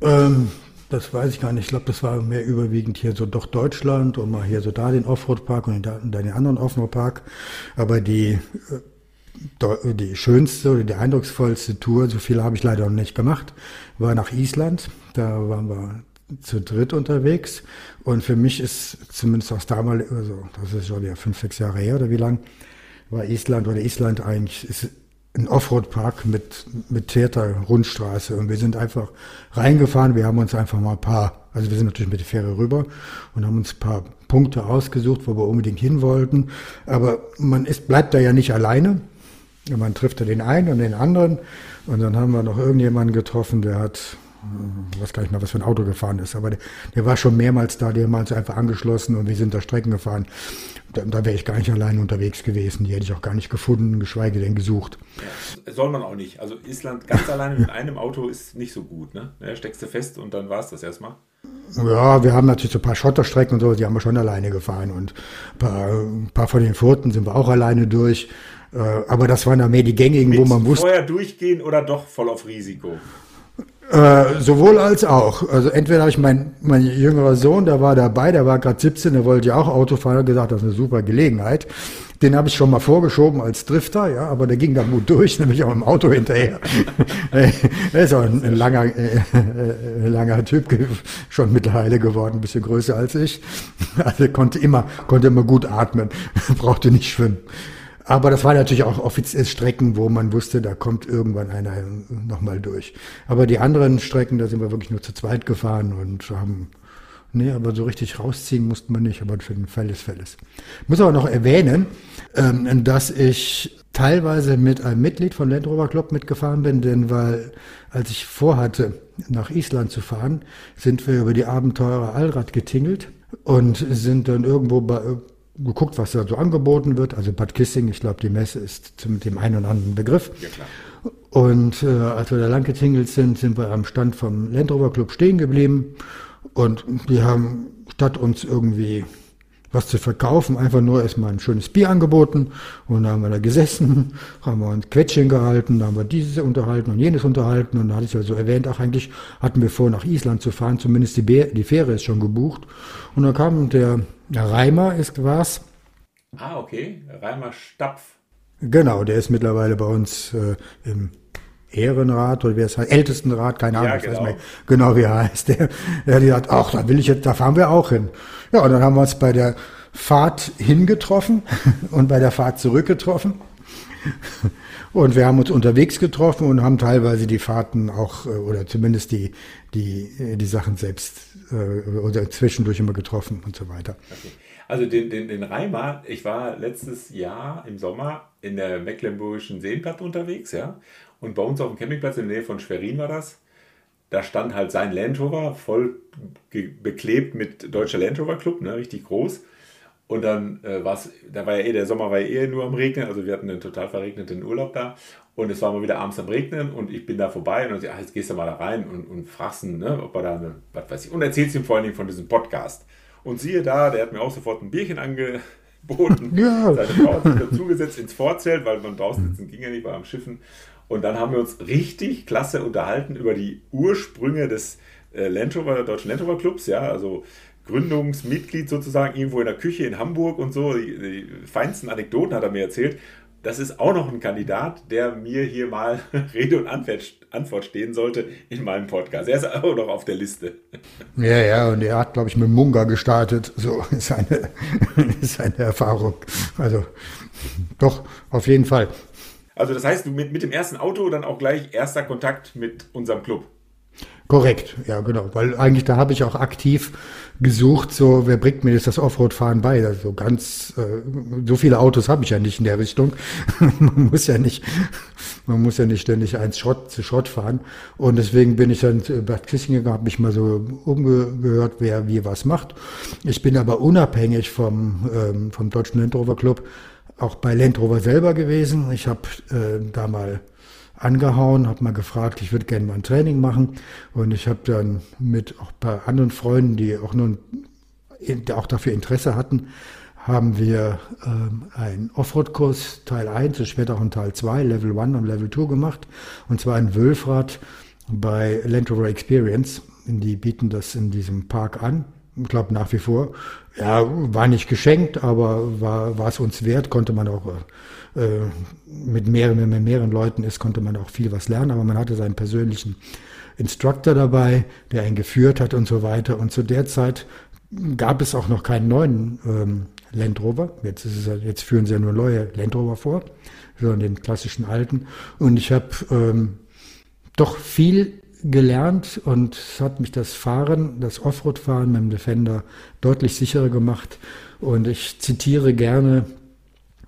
Ähm, das weiß ich gar nicht. Ich glaube, das war mehr überwiegend hier so doch Deutschland und mal hier so da den Offroad-Park und dann den anderen Offroad-Park. Aber die, äh, die schönste oder die eindrucksvollste Tour, so viel habe ich leider noch nicht gemacht, war nach Island. Da waren wir zu dritt unterwegs. Und für mich ist zumindest aus damals, also das ist schon wieder fünf, sechs Jahre her oder wie lang, war Island oder Island eigentlich ist ein Offroad-Park mit, mit Theater-Rundstraße. Und wir sind einfach reingefahren. Wir haben uns einfach mal ein paar, also wir sind natürlich mit der Fähre rüber und haben uns ein paar Punkte ausgesucht, wo wir unbedingt hin wollten. Aber man ist, bleibt da ja nicht alleine. Man trifft da den einen und den anderen. Und dann haben wir noch irgendjemanden getroffen, der hat ich weiß gar nicht mehr, was für ein Auto gefahren ist, aber der, der war schon mehrmals da, der hat uns einfach angeschlossen und wir sind da Strecken gefahren. Da, da wäre ich gar nicht allein unterwegs gewesen, die hätte ich auch gar nicht gefunden, geschweige denn gesucht. Soll man auch nicht. Also Island ganz alleine mit einem Auto ist nicht so gut, ne? Ja, steckst du fest und dann war es das erstmal. Ja, wir haben natürlich so ein paar Schotterstrecken und so, die haben wir schon alleine gefahren und ein paar, ein paar von den Furten sind wir auch alleine durch. Äh, aber das waren dann mehr die gängigen, mit wo man wusste. Vorher durchgehen oder doch voll auf Risiko? Äh, sowohl als auch. Also entweder habe ich mein, mein jüngerer Sohn, der war dabei, der war gerade 17, der wollte ja auch Auto fahren, hat gesagt, das ist eine super Gelegenheit. Den habe ich schon mal vorgeschoben als Drifter, ja, aber der ging da gut durch, [laughs] nämlich auch im Auto hinterher. [laughs] er ist auch ein, ein langer, äh, äh, langer Typ, schon mittlerweile geworden, ein bisschen größer als ich. [laughs] Also konnte immer, konnte immer gut atmen, brauchte nicht schwimmen. Aber das waren natürlich auch offiziell Strecken, wo man wusste, da kommt irgendwann einer nochmal durch. Aber die anderen Strecken, da sind wir wirklich nur zu zweit gefahren und haben, nee, aber so richtig rausziehen mussten wir nicht, aber für den Fall des Falles. Muss aber noch erwähnen, ähm, dass ich teilweise mit einem Mitglied von Land Rover Club mitgefahren bin, denn weil, als ich vorhatte, nach Island zu fahren, sind wir über die Abenteurer Allrad getingelt und sind dann irgendwo bei, geguckt, was da so angeboten wird. Also Bad Kissing, ich glaube, die Messe ist mit dem einen oder anderen Begriff. Ja. Und äh, als wir da lang getingelt sind, sind wir am Stand vom Land Rover Club stehen geblieben. Und die haben statt uns irgendwie was zu verkaufen, einfach nur erstmal ein schönes Bier angeboten. Und dann haben wir da gesessen, [laughs] haben wir uns Quetschen gehalten, da haben wir dieses unterhalten und jenes unterhalten. Und da hatte ich ja so erwähnt, ach eigentlich hatten wir vor, nach Island zu fahren, zumindest die, Bär, die Fähre ist schon gebucht. Und dann kam der der Reimer ist was. Ah, okay. Reimer Stapf. Genau, der ist mittlerweile bei uns äh, im Ehrenrat oder wie es heißt, Ältestenrat, keine Ahnung, Ja, ich weiß genau. nicht genau wie er heißt. Der, der hat gesagt, ach, da will ich jetzt, da fahren wir auch hin. Ja, und dann haben wir uns bei der Fahrt hingetroffen [laughs] und bei der Fahrt zurückgetroffen. Und wir haben uns unterwegs getroffen und haben teilweise die Fahrten auch, äh, oder zumindest die, die, äh, die Sachen selbst äh, oder zwischendurch immer getroffen und so weiter. Okay. Also den, den, den Reimer, ich war letztes Jahr im Sommer in der Mecklenburgischen Seenplatte unterwegs, ja. Und bei uns auf dem Campingplatz in der Nähe von Schwerin war das. Da stand halt sein Land Rover voll beklebt mit Deutscher Land Rover Club, ne, richtig groß. Und dann äh, war es, da war ja eh, der Sommer war ja eh nur am Regnen, also wir hatten einen total verregneten Urlaub da. Und es war mal wieder abends am Regnen und ich bin da vorbei und sag, ah, jetzt gehst du mal da rein und, und fragst ihn, ne, ob er da eine, was weiß ich, und erzählst ihm vor allen Dingen von diesem Podcast. Und siehe da, der hat mir auch sofort ein Bierchen angeboten. Ja. Seine Frau hat sich dazugesetzt ins Vorzelt, weil man draußen sitzen ging ja nicht, war am Schiffen. Und dann haben wir uns richtig klasse unterhalten über die Ursprünge des äh, Land Rover, Deutschen Land Rover Clubs, ja, also Gründungsmitglied sozusagen irgendwo in der Küche in Hamburg und so. Die, die feinsten Anekdoten hat er mir erzählt. Das ist auch noch ein Kandidat, der mir hier mal [laughs] Rede und Antwort, stehen sollte in meinem Podcast. Er ist auch noch auf der Liste. Ja, ja, und er hat, glaube ich, mit Munga gestartet. So [laughs] ist seine, [laughs] ist seine Erfahrung. Also, doch, auf jeden Fall. Also das heißt, du mit, mit dem ersten Auto dann auch gleich erster Kontakt mit unserem Club. Korrekt, ja, genau. Weil eigentlich da habe ich auch aktiv gesucht, so, wer bringt mir jetzt das Offroad-Fahren bei? Also ganz, äh, so viele Autos habe ich ja nicht in der Richtung. [laughs] man muss ja nicht, man muss ja nicht ständig eins Schrott zu Schrott fahren. Und deswegen bin ich dann zu Bad Kissing gegangen, habe mich mal so umgehört, wer wie was macht. Ich bin aber unabhängig vom, ähm, vom Deutschen Land Rover Club auch bei Land Rover selber gewesen. Ich habe äh, da mal angehauen, habe mal gefragt, ich würde gerne mal ein Training machen und ich habe dann mit auch bei anderen Freunden, die auch nun auch dafür Interesse hatten, haben wir ähm, einen Offroad-Kurs Teil 1 und später auch einen Teil 2, Level 1 und Level 2 gemacht und zwar in Wölfrath bei Land Rover Experience. Die bieten das in diesem Park an. Ich glaube nach wie vor. Ja, war nicht geschenkt, aber war, war es uns wert, konnte man auch äh, mit mehreren, wenn man mehreren Leuten ist, konnte man auch viel was lernen, aber man hatte seinen persönlichen Instructor dabei, der einen geführt hat und so weiter. Und zu der Zeit gab es auch noch keinen neuen ähm, Land Rover. Jetzt, ist es, jetzt führen sie ja nur neue Land Rover vor, sondern den klassischen alten. Und ich habe ähm, doch viel gelernt und es hat mich das Fahren, das Offroad-Fahren mit dem Defender deutlich sicherer gemacht. Und ich zitiere gerne,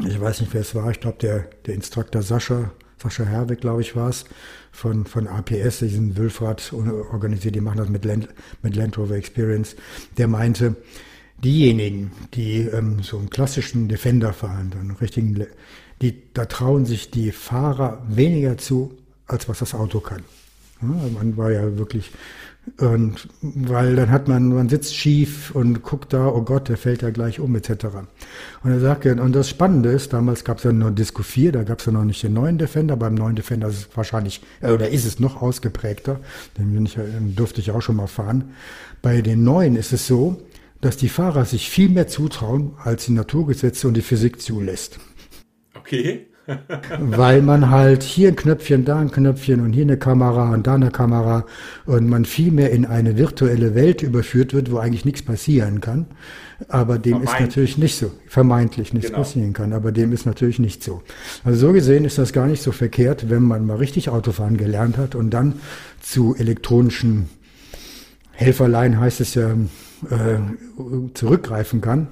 ich weiß nicht, wer es war, ich glaube, der, der Instruktor Sascha, Sascha Herweg, glaube ich, war es, von, von APS, diesen Wülfrad organisiert, die machen das mit Land, mit Land Rover Experience, der meinte, diejenigen, die ähm, so einen klassischen Defender fahren, so einen richtigen, die, da trauen sich die Fahrer weniger zu, als was das Auto kann. Ja, man war ja wirklich, und weil dann hat man, man sitzt schief und guckt da, oh Gott, der fällt ja gleich um, etc. Und er sagt, und das Spannende ist, damals gab es ja nur Disco 4, da gab es ja noch nicht den neuen Defender, beim neuen Defender ist es wahrscheinlich, äh, oder ist es noch ausgeprägter, den ich, durfte ich auch schon mal fahren. Bei den neuen ist es so, dass die Fahrer sich viel mehr zutrauen, als die Naturgesetze und die Physik zulässt Okay. Weil man halt hier ein Knöpfchen, da ein Knöpfchen und hier eine Kamera und da eine Kamera und man viel mehr in eine virtuelle Welt überführt wird, wo eigentlich nichts passieren kann. Aber dem ist natürlich nicht so. Vermeintlich nichts Genau. passieren kann, aber dem ist natürlich nicht so. Also so gesehen ist das gar nicht so verkehrt, wenn man mal richtig Autofahren gelernt hat und dann zu elektronischen Helferlein heißt es ja, äh, zurückgreifen kann,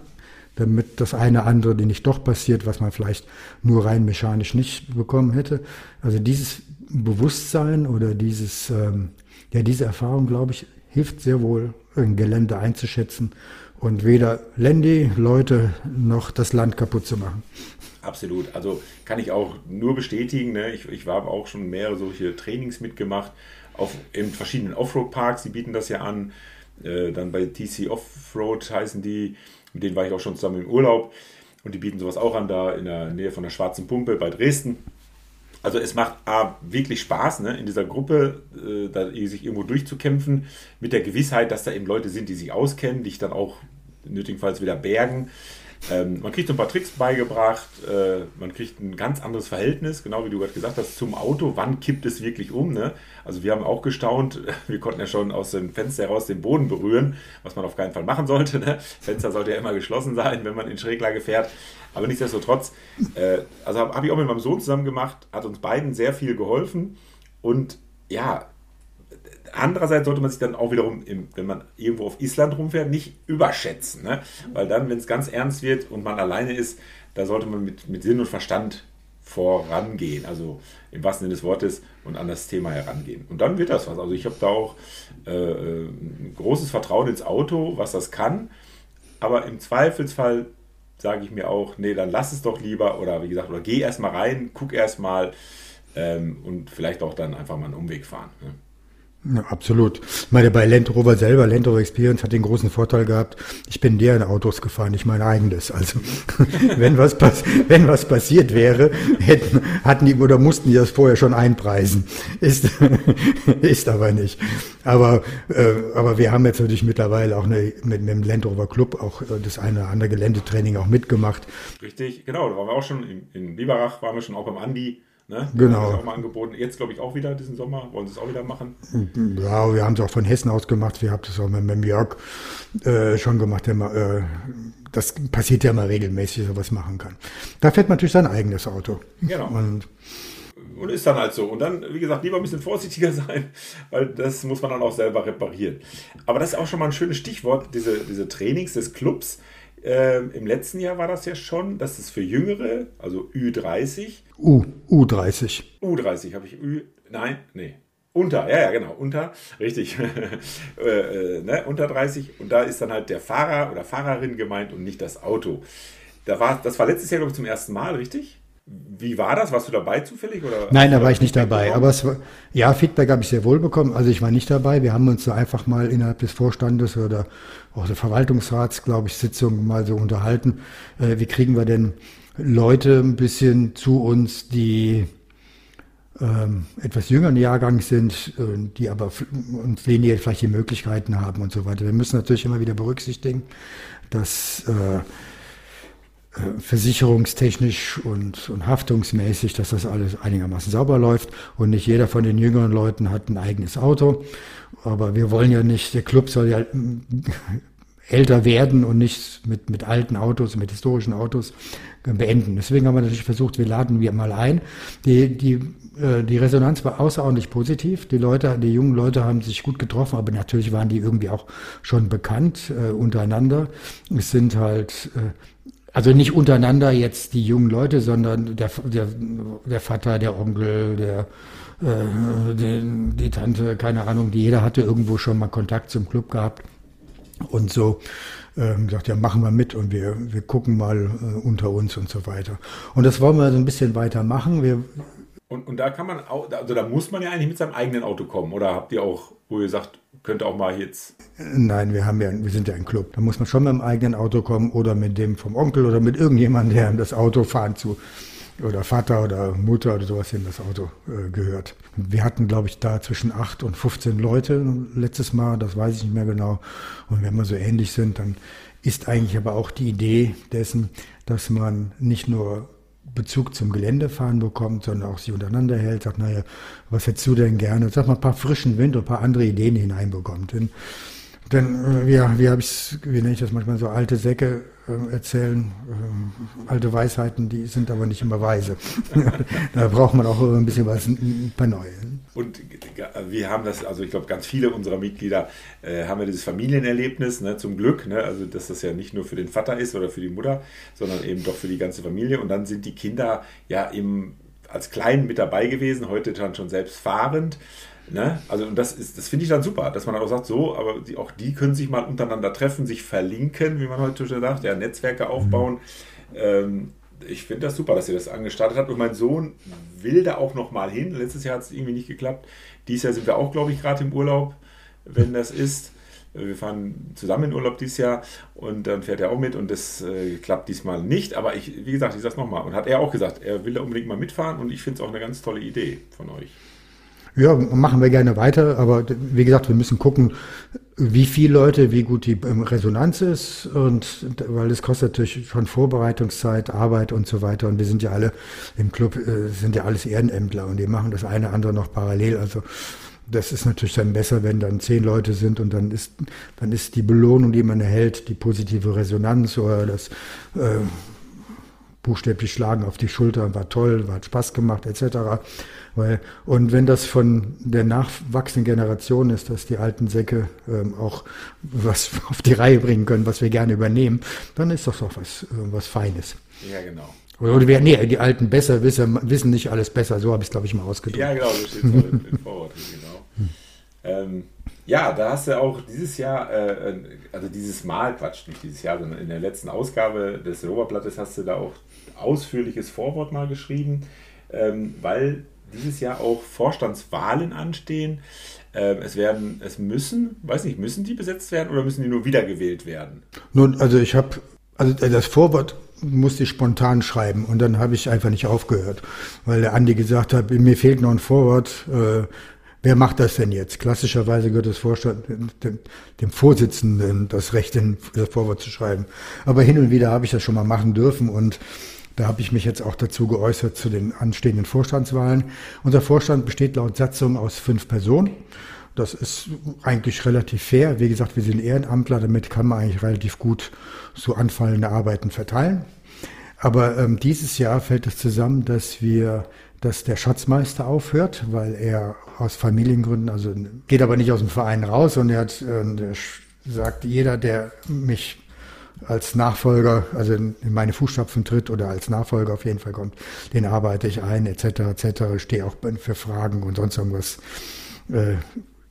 damit das eine andere nicht doch passiert, was man vielleicht nur rein mechanisch nicht bekommen hätte. Also dieses Bewusstsein oder dieses, ähm, ja, diese Erfahrung, glaube ich, hilft sehr wohl, ein Gelände einzuschätzen und weder Landy, Leute noch das Land kaputt zu machen. Absolut. Also kann ich auch nur bestätigen. Ne? Ich, ich habe auch schon mehrere solche Trainings mitgemacht auf, in verschiedenen Offroad-Parks. Die bieten das ja an. Äh, dann bei TC Offroad heißen die. Mit denen war ich auch schon zusammen im Urlaub. Und die bieten sowas auch an, da in der Nähe von der Schwarzen Pumpe bei Dresden. Also es macht A, wirklich Spaß, ne, in dieser Gruppe äh, da sich irgendwo durchzukämpfen, mit der Gewissheit, dass da eben Leute sind, die sich auskennen, die dich dann auch nötigenfalls wieder bergen. Ähm, man kriegt so ein paar Tricks beigebracht, äh, man kriegt ein ganz anderes Verhältnis, genau wie du gerade gesagt hast, zum Auto. Wann kippt es wirklich um? Ne? Also wir haben auch gestaunt, [laughs] wir konnten ja schon aus dem Fenster heraus den Boden berühren, was man auf keinen Fall machen sollte. Ne? Fenster sollte ja immer geschlossen sein, wenn man in Schräglage fährt. Aber nichtsdestotrotz, äh, also habe hab ich auch mit meinem Sohn zusammen gemacht, hat uns beiden sehr viel geholfen. Und ja, andererseits sollte man sich dann auch wiederum, im, wenn man irgendwo auf Island rumfährt, nicht überschätzen. Ne? Weil dann, wenn es ganz ernst wird und man alleine ist, da sollte man mit, mit Sinn und Verstand vorangehen, also im wahrsten Sinne des Wortes und an das Thema herangehen. Und dann wird das was. Also ich habe da auch äh, ein großes Vertrauen ins Auto, was das kann. Aber im Zweifelsfall sage ich mir auch, nee, dann lass es doch lieber oder wie gesagt, oder geh erstmal rein, guck erstmal ähm, und vielleicht auch dann einfach mal einen Umweg fahren. Ne? Ja, absolut. Ich meine, bei Land Rover selber, Land Rover Experience hat den großen Vorteil gehabt, ich bin deren Autos gefahren, nicht mein eigenes. Also, [laughs] wenn was, wenn was passiert wäre, hätten, hatten die oder mussten die das vorher schon einpreisen. Ist, [laughs] ist aber nicht. Aber, äh, aber wir haben jetzt natürlich mittlerweile auch eine, mit, mit dem Land Rover Club auch das eine oder andere Geländetraining auch mitgemacht. Richtig, genau. Da waren wir auch schon in, in Lieberach, waren wir schon auch beim Andi Ne? Genau. auch mal angeboten. Jetzt glaube ich auch wieder diesen Sommer. Wollen sie es auch wieder machen? Ja, wir haben es auch von Hessen aus gemacht. Wir haben das auch mit, mit Jörg äh, schon gemacht. Der mal, äh, das passiert ja mal regelmäßig, so was machen kann. Da fährt man natürlich sein eigenes Auto. Genau. Und, und ist dann halt so. Und dann, wie gesagt, lieber ein bisschen vorsichtiger [laughs] sein, weil das muss man dann auch selber reparieren. Aber das ist auch schon mal ein schönes Stichwort, diese, diese Trainings des Clubs. Ähm, Im letzten Jahr war das ja schon, dass es für Jüngere, also Ü30. U, U30. U30 habe ich Ü, nein, nee. Unter, ja, ja, genau, unter, richtig, [laughs] äh, äh, ne, unter 30. Und da ist dann halt der Fahrer oder Fahrerin gemeint und nicht das Auto. Da war, das war letztes Jahr, glaube ich, zum ersten Mal, richtig? Wie war das? Warst du dabei zufällig? Oder Nein, da war ich nicht dabei. Bekommen? Aber es war, ja, Feedback habe ich sehr wohl bekommen. Also ich war nicht dabei. Wir haben uns so einfach mal innerhalb des Vorstandes oder auch der Verwaltungsrats, glaube ich, Sitzung mal so unterhalten. Äh, wie kriegen wir denn Leute ein bisschen zu uns, die ähm, etwas jüngeren Jahrgang sind, äh, die aber und weniger vielleicht die Möglichkeiten haben und so weiter. Wir müssen natürlich immer wieder berücksichtigen, dass äh, versicherungstechnisch und, und haftungsmäßig, dass das alles einigermaßen sauber läuft. Und nicht jeder von den jüngeren Leuten hat ein eigenes Auto. Aber wir wollen ja nicht, der Club soll ja älter werden und nicht mit, mit alten Autos, mit historischen Autos beenden. Deswegen haben wir natürlich versucht, wir laden wir mal ein. Die, die, äh, die Resonanz war außerordentlich positiv. Die Leute, die jungen Leute haben sich gut getroffen, aber natürlich waren die irgendwie auch schon bekannt äh, untereinander. Es sind halt äh, also nicht untereinander jetzt die jungen Leute, sondern der, der, der Vater, der Onkel, der, äh, die, die Tante, keine Ahnung, die jeder hatte irgendwo schon mal Kontakt zum Club gehabt. Und so ähm, gesagt, ja, machen wir mit und wir, wir gucken mal äh, unter uns und so weiter. Und das wollen wir so ein bisschen weiter machen. Wir, und, und da kann man auch, also da muss man ja eigentlich mit seinem eigenen Auto kommen. Oder habt ihr auch, wo ihr sagt, könnte auch mal jetzt. Nein, wir haben ja, wir sind ja ein Club. Da muss man schon mit dem eigenen Auto kommen oder mit dem vom Onkel oder mit irgendjemandem, der das Auto fahren zu oder Vater oder Mutter oder sowas in das Auto äh, gehört. Wir hatten, glaube ich, da zwischen 8 und 15 Leute letztes Mal, das weiß ich nicht mehr genau. Und wenn wir so ähnlich sind, dann ist eigentlich aber auch die Idee dessen, dass man nicht nur Bezug zum Geländefahren bekommt, sondern auch sich untereinander hält, sagt, naja, was hättest du denn gerne? Sag mal ein paar frischen Wind und ein paar andere Ideen hineinbekommt. Denn, denn wie, wie habe ich wie nenne ich das manchmal so alte Säcke äh, erzählen, äh, alte Weisheiten, die sind aber nicht immer weise. [laughs] da braucht man auch ein bisschen was, ein paar neue. Und wir haben das, also ich glaube, ganz viele unserer Mitglieder äh, haben ja dieses Familienerlebnis, ne, zum Glück, ne, also dass das ja nicht nur für den Vater ist oder für die Mutter, sondern eben doch für die ganze Familie. Und dann sind die Kinder ja eben als Kleinen mit dabei gewesen, heute dann schon selbst fahrend. Ne? Also und das ist, das finde ich dann super, dass man auch sagt, so, aber die, auch die können sich mal untereinander treffen, sich verlinken, wie man heute schon sagt, ja, Netzwerke aufbauen. Mhm. Ähm, ich finde das super, dass ihr das angestartet habt. Und mein Sohn will da auch noch mal hin. Letztes Jahr hat es irgendwie nicht geklappt. Dieses Jahr sind wir auch, glaube ich, gerade im Urlaub, wenn das ist. Wir fahren zusammen in Urlaub dieses Jahr und dann fährt er auch mit und das äh, klappt diesmal nicht. Aber ich, wie gesagt, ich sage es nochmal. Und hat er auch gesagt, er will da unbedingt mal mitfahren und ich finde es auch eine ganz tolle Idee von euch. Ja, machen wir gerne weiter, aber wie gesagt, wir müssen gucken, wie viele Leute, wie gut die ähm, Resonanz ist und weil es kostet natürlich schon Vorbereitungszeit, Arbeit und so weiter und wir sind ja alle im Club, äh, sind ja alles Ehrenämtler und die machen das eine andere noch parallel, also das ist natürlich dann besser, wenn dann zehn Leute sind und dann ist, dann ist die Belohnung, die man erhält, die positive Resonanz oder das äh, buchstäblich schlagen auf die Schulter, war toll, hat Spaß gemacht, etc. Weil, und wenn das von der nachwachsenden Generation ist, dass die alten Säcke ähm, auch was [laughs] auf die Reihe bringen können, was wir gerne übernehmen, dann ist das doch was, äh, was Feines. Ja, genau. Oder wir, nee, die Alten besser wissen, wissen nicht alles besser, so habe ich es, glaube ich, mal ausgedrückt. Ja, genau, so steht es Vorwort, genau. Ähm, ja, da hast du auch dieses Jahr, äh, also dieses Mal, Quatsch, nicht dieses Jahr, sondern in der letzten Ausgabe des Roverblattes hast du da auch ausführliches Vorwort mal geschrieben, ähm, weil dieses Jahr auch Vorstandswahlen anstehen. Ähm, es werden, es müssen, weiß nicht, müssen die besetzt werden oder müssen die nur wiedergewählt werden? Nun, also ich habe, also das Vorwort musste ich spontan schreiben und dann habe ich einfach nicht aufgehört, weil der Andi gesagt hat, mir fehlt noch ein Vorwort. Äh, wer macht das denn jetzt? Klassischerweise gehört das Vorstand dem, dem Vorsitzenden das Recht, das Vorwort zu schreiben. Aber hin und wieder habe ich das schon mal machen dürfen und da habe ich mich jetzt auch dazu geäußert zu den anstehenden Vorstandswahlen. Unser Vorstand besteht laut Satzung aus fünf Personen. Das ist eigentlich relativ fair. Wie gesagt, wir sind Ehrenamtler, damit kann man eigentlich relativ gut so anfallende Arbeiten verteilen. Aber ähm, dieses Jahr fällt es zusammen, dass wir, dass der Schatzmeister aufhört, weil er aus Familiengründen, also geht aber nicht aus dem Verein raus und er hat, äh, sagt, jeder, der mich als Nachfolger, also in meine Fußstapfen tritt oder als Nachfolger auf jeden Fall kommt, den arbeite ich ein, etc., etc., stehe auch für Fragen und sonst irgendwas äh,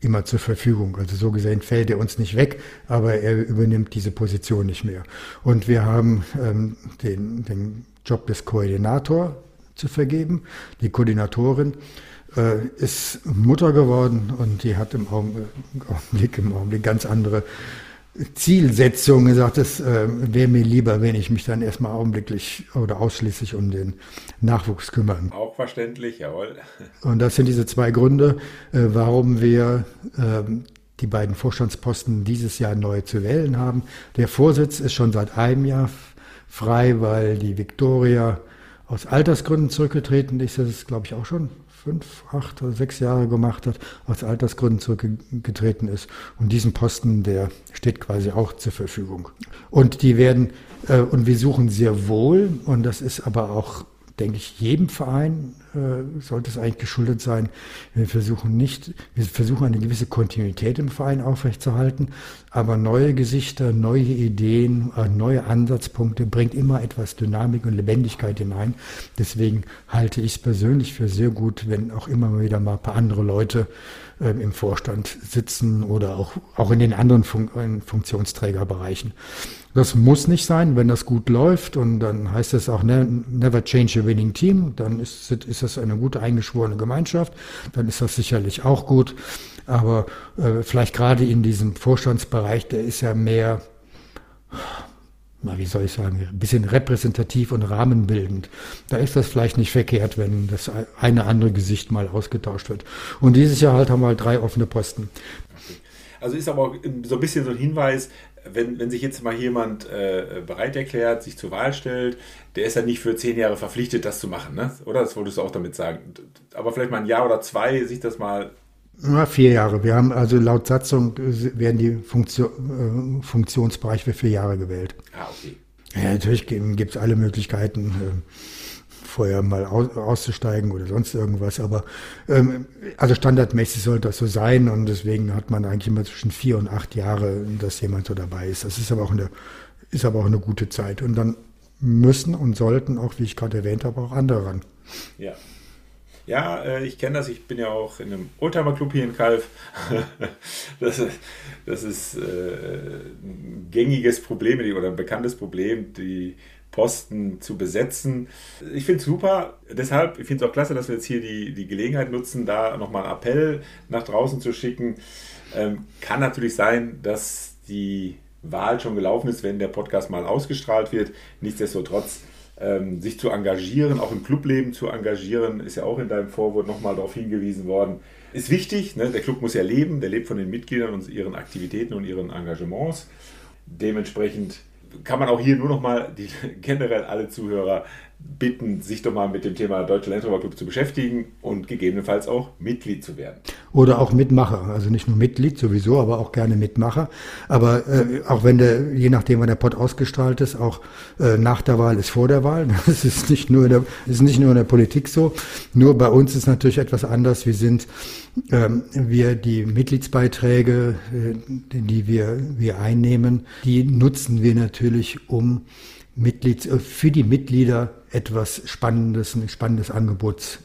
immer zur Verfügung. Also so gesehen fällt er uns nicht weg, aber er übernimmt diese Position nicht mehr. Und wir haben ähm, den, den Job des Koordinator zu vergeben. Die Koordinatorin äh, ist Mutter geworden und die hat im Augenblick, im Augenblick ganz andere Zielsetzung gesagt, es äh, wäre mir lieber, wenn ich mich dann erstmal augenblicklich oder ausschließlich um den Nachwuchs kümmern. Auch verständlich, jawohl. Und das sind diese zwei Gründe, äh, warum wir äh, die beiden Vorstandsposten dieses Jahr neu zu wählen haben. Der Vorsitz ist schon seit einem Jahr frei, weil die Viktoria aus Altersgründen zurückgetreten ist. Das ist, glaube ich, auch schon fünf, acht oder sechs Jahre gemacht hat, aus Altersgründen zurückgetreten ist. Und diesen Posten, der steht quasi auch zur Verfügung. Und die werden, äh, und wir suchen sehr wohl, und das ist aber auch denke ich, jedem Verein äh, sollte es eigentlich geschuldet sein. Wir versuchen nicht, wir versuchen eine gewisse Kontinuität im Verein aufrechtzuerhalten, aber neue Gesichter, neue Ideen, äh, neue Ansatzpunkte bringt immer etwas Dynamik und Lebendigkeit hinein. Deswegen halte ich es persönlich für sehr gut, wenn auch immer wieder mal ein paar andere Leute äh, im Vorstand sitzen oder auch, auch in den anderen Fun Funktionsträgerbereichen. Das muss nicht sein, wenn das gut läuft und dann heißt es auch ne, never change a winning team, dann ist, ist das eine gute eingeschworene Gemeinschaft, dann ist das sicherlich auch gut. Aber äh, vielleicht gerade in diesem Vorstandsbereich, der ist ja mehr, wie soll ich sagen, ein bisschen repräsentativ und rahmenbildend. Da ist das vielleicht nicht verkehrt, wenn das eine andere Gesicht mal ausgetauscht wird. Und dieses Jahr halt haben wir halt drei offene Posten. Also ist aber auch so ein bisschen so ein Hinweis, wenn, wenn sich jetzt mal jemand äh, bereit erklärt, sich zur Wahl stellt, der ist ja nicht für zehn Jahre verpflichtet, das zu machen, ne? oder? Das wolltest du auch damit sagen. Aber vielleicht mal ein Jahr oder zwei, sich das mal. Ja, vier Jahre. Wir haben also laut Satzung werden die Funktion, äh, Funktionsbereiche für vier Jahre gewählt. Ah, okay. Ja, natürlich gibt es alle Möglichkeiten. Vorher mal aus, auszusteigen oder sonst irgendwas. Aber ähm, also standardmäßig sollte das so sein und deswegen hat man eigentlich immer zwischen vier und acht Jahre, dass jemand so dabei ist. Das ist aber auch eine, ist aber auch eine gute Zeit. Und dann müssen und sollten auch, wie ich gerade erwähnt habe, auch andere ran. Ja. Ja, äh, ich kenne das. Ich bin ja auch in einem Oldtimer-Club hier in Kalf. [laughs] das, das ist äh, ein gängiges Problem oder ein bekanntes Problem. Die Posten zu besetzen. Ich finde es super, deshalb, ich finde es auch klasse, dass wir jetzt hier die, die Gelegenheit nutzen, da nochmal einen Appell nach draußen zu schicken. Ähm, kann natürlich sein, dass die Wahl schon gelaufen ist, wenn der Podcast mal ausgestrahlt wird. Nichtsdestotrotz ähm, sich zu engagieren, auch im Clubleben zu engagieren, ist ja auch in deinem Vorwort nochmal darauf hingewiesen worden. ist wichtig. Ne? Der Club muss ja leben, der lebt von den Mitgliedern und ihren Aktivitäten und ihren Engagements. Dementsprechend kann man auch hier nur noch mal die, [laughs] generell alle Zuhörer bitten, sich doch mal mit dem Thema Deutsche Land Rover Club zu beschäftigen und gegebenenfalls auch Mitglied zu werden. Oder auch Mitmacher, also nicht nur Mitglied sowieso, aber auch gerne Mitmacher. Aber äh, auch wenn der, je nachdem, wann der Pod ausgestrahlt ist, auch äh, nach der Wahl ist vor der Wahl. [laughs] Das ist nicht nur in der, ist nicht nur in der Politik so. Nur bei uns ist natürlich etwas anders. Wir sind ähm, wir die Mitgliedsbeiträge, äh, die wir, wir einnehmen, die nutzen wir natürlich, um Mitglieds, äh, für die Mitglieder etwas Spannendes, ein spannendes Angebot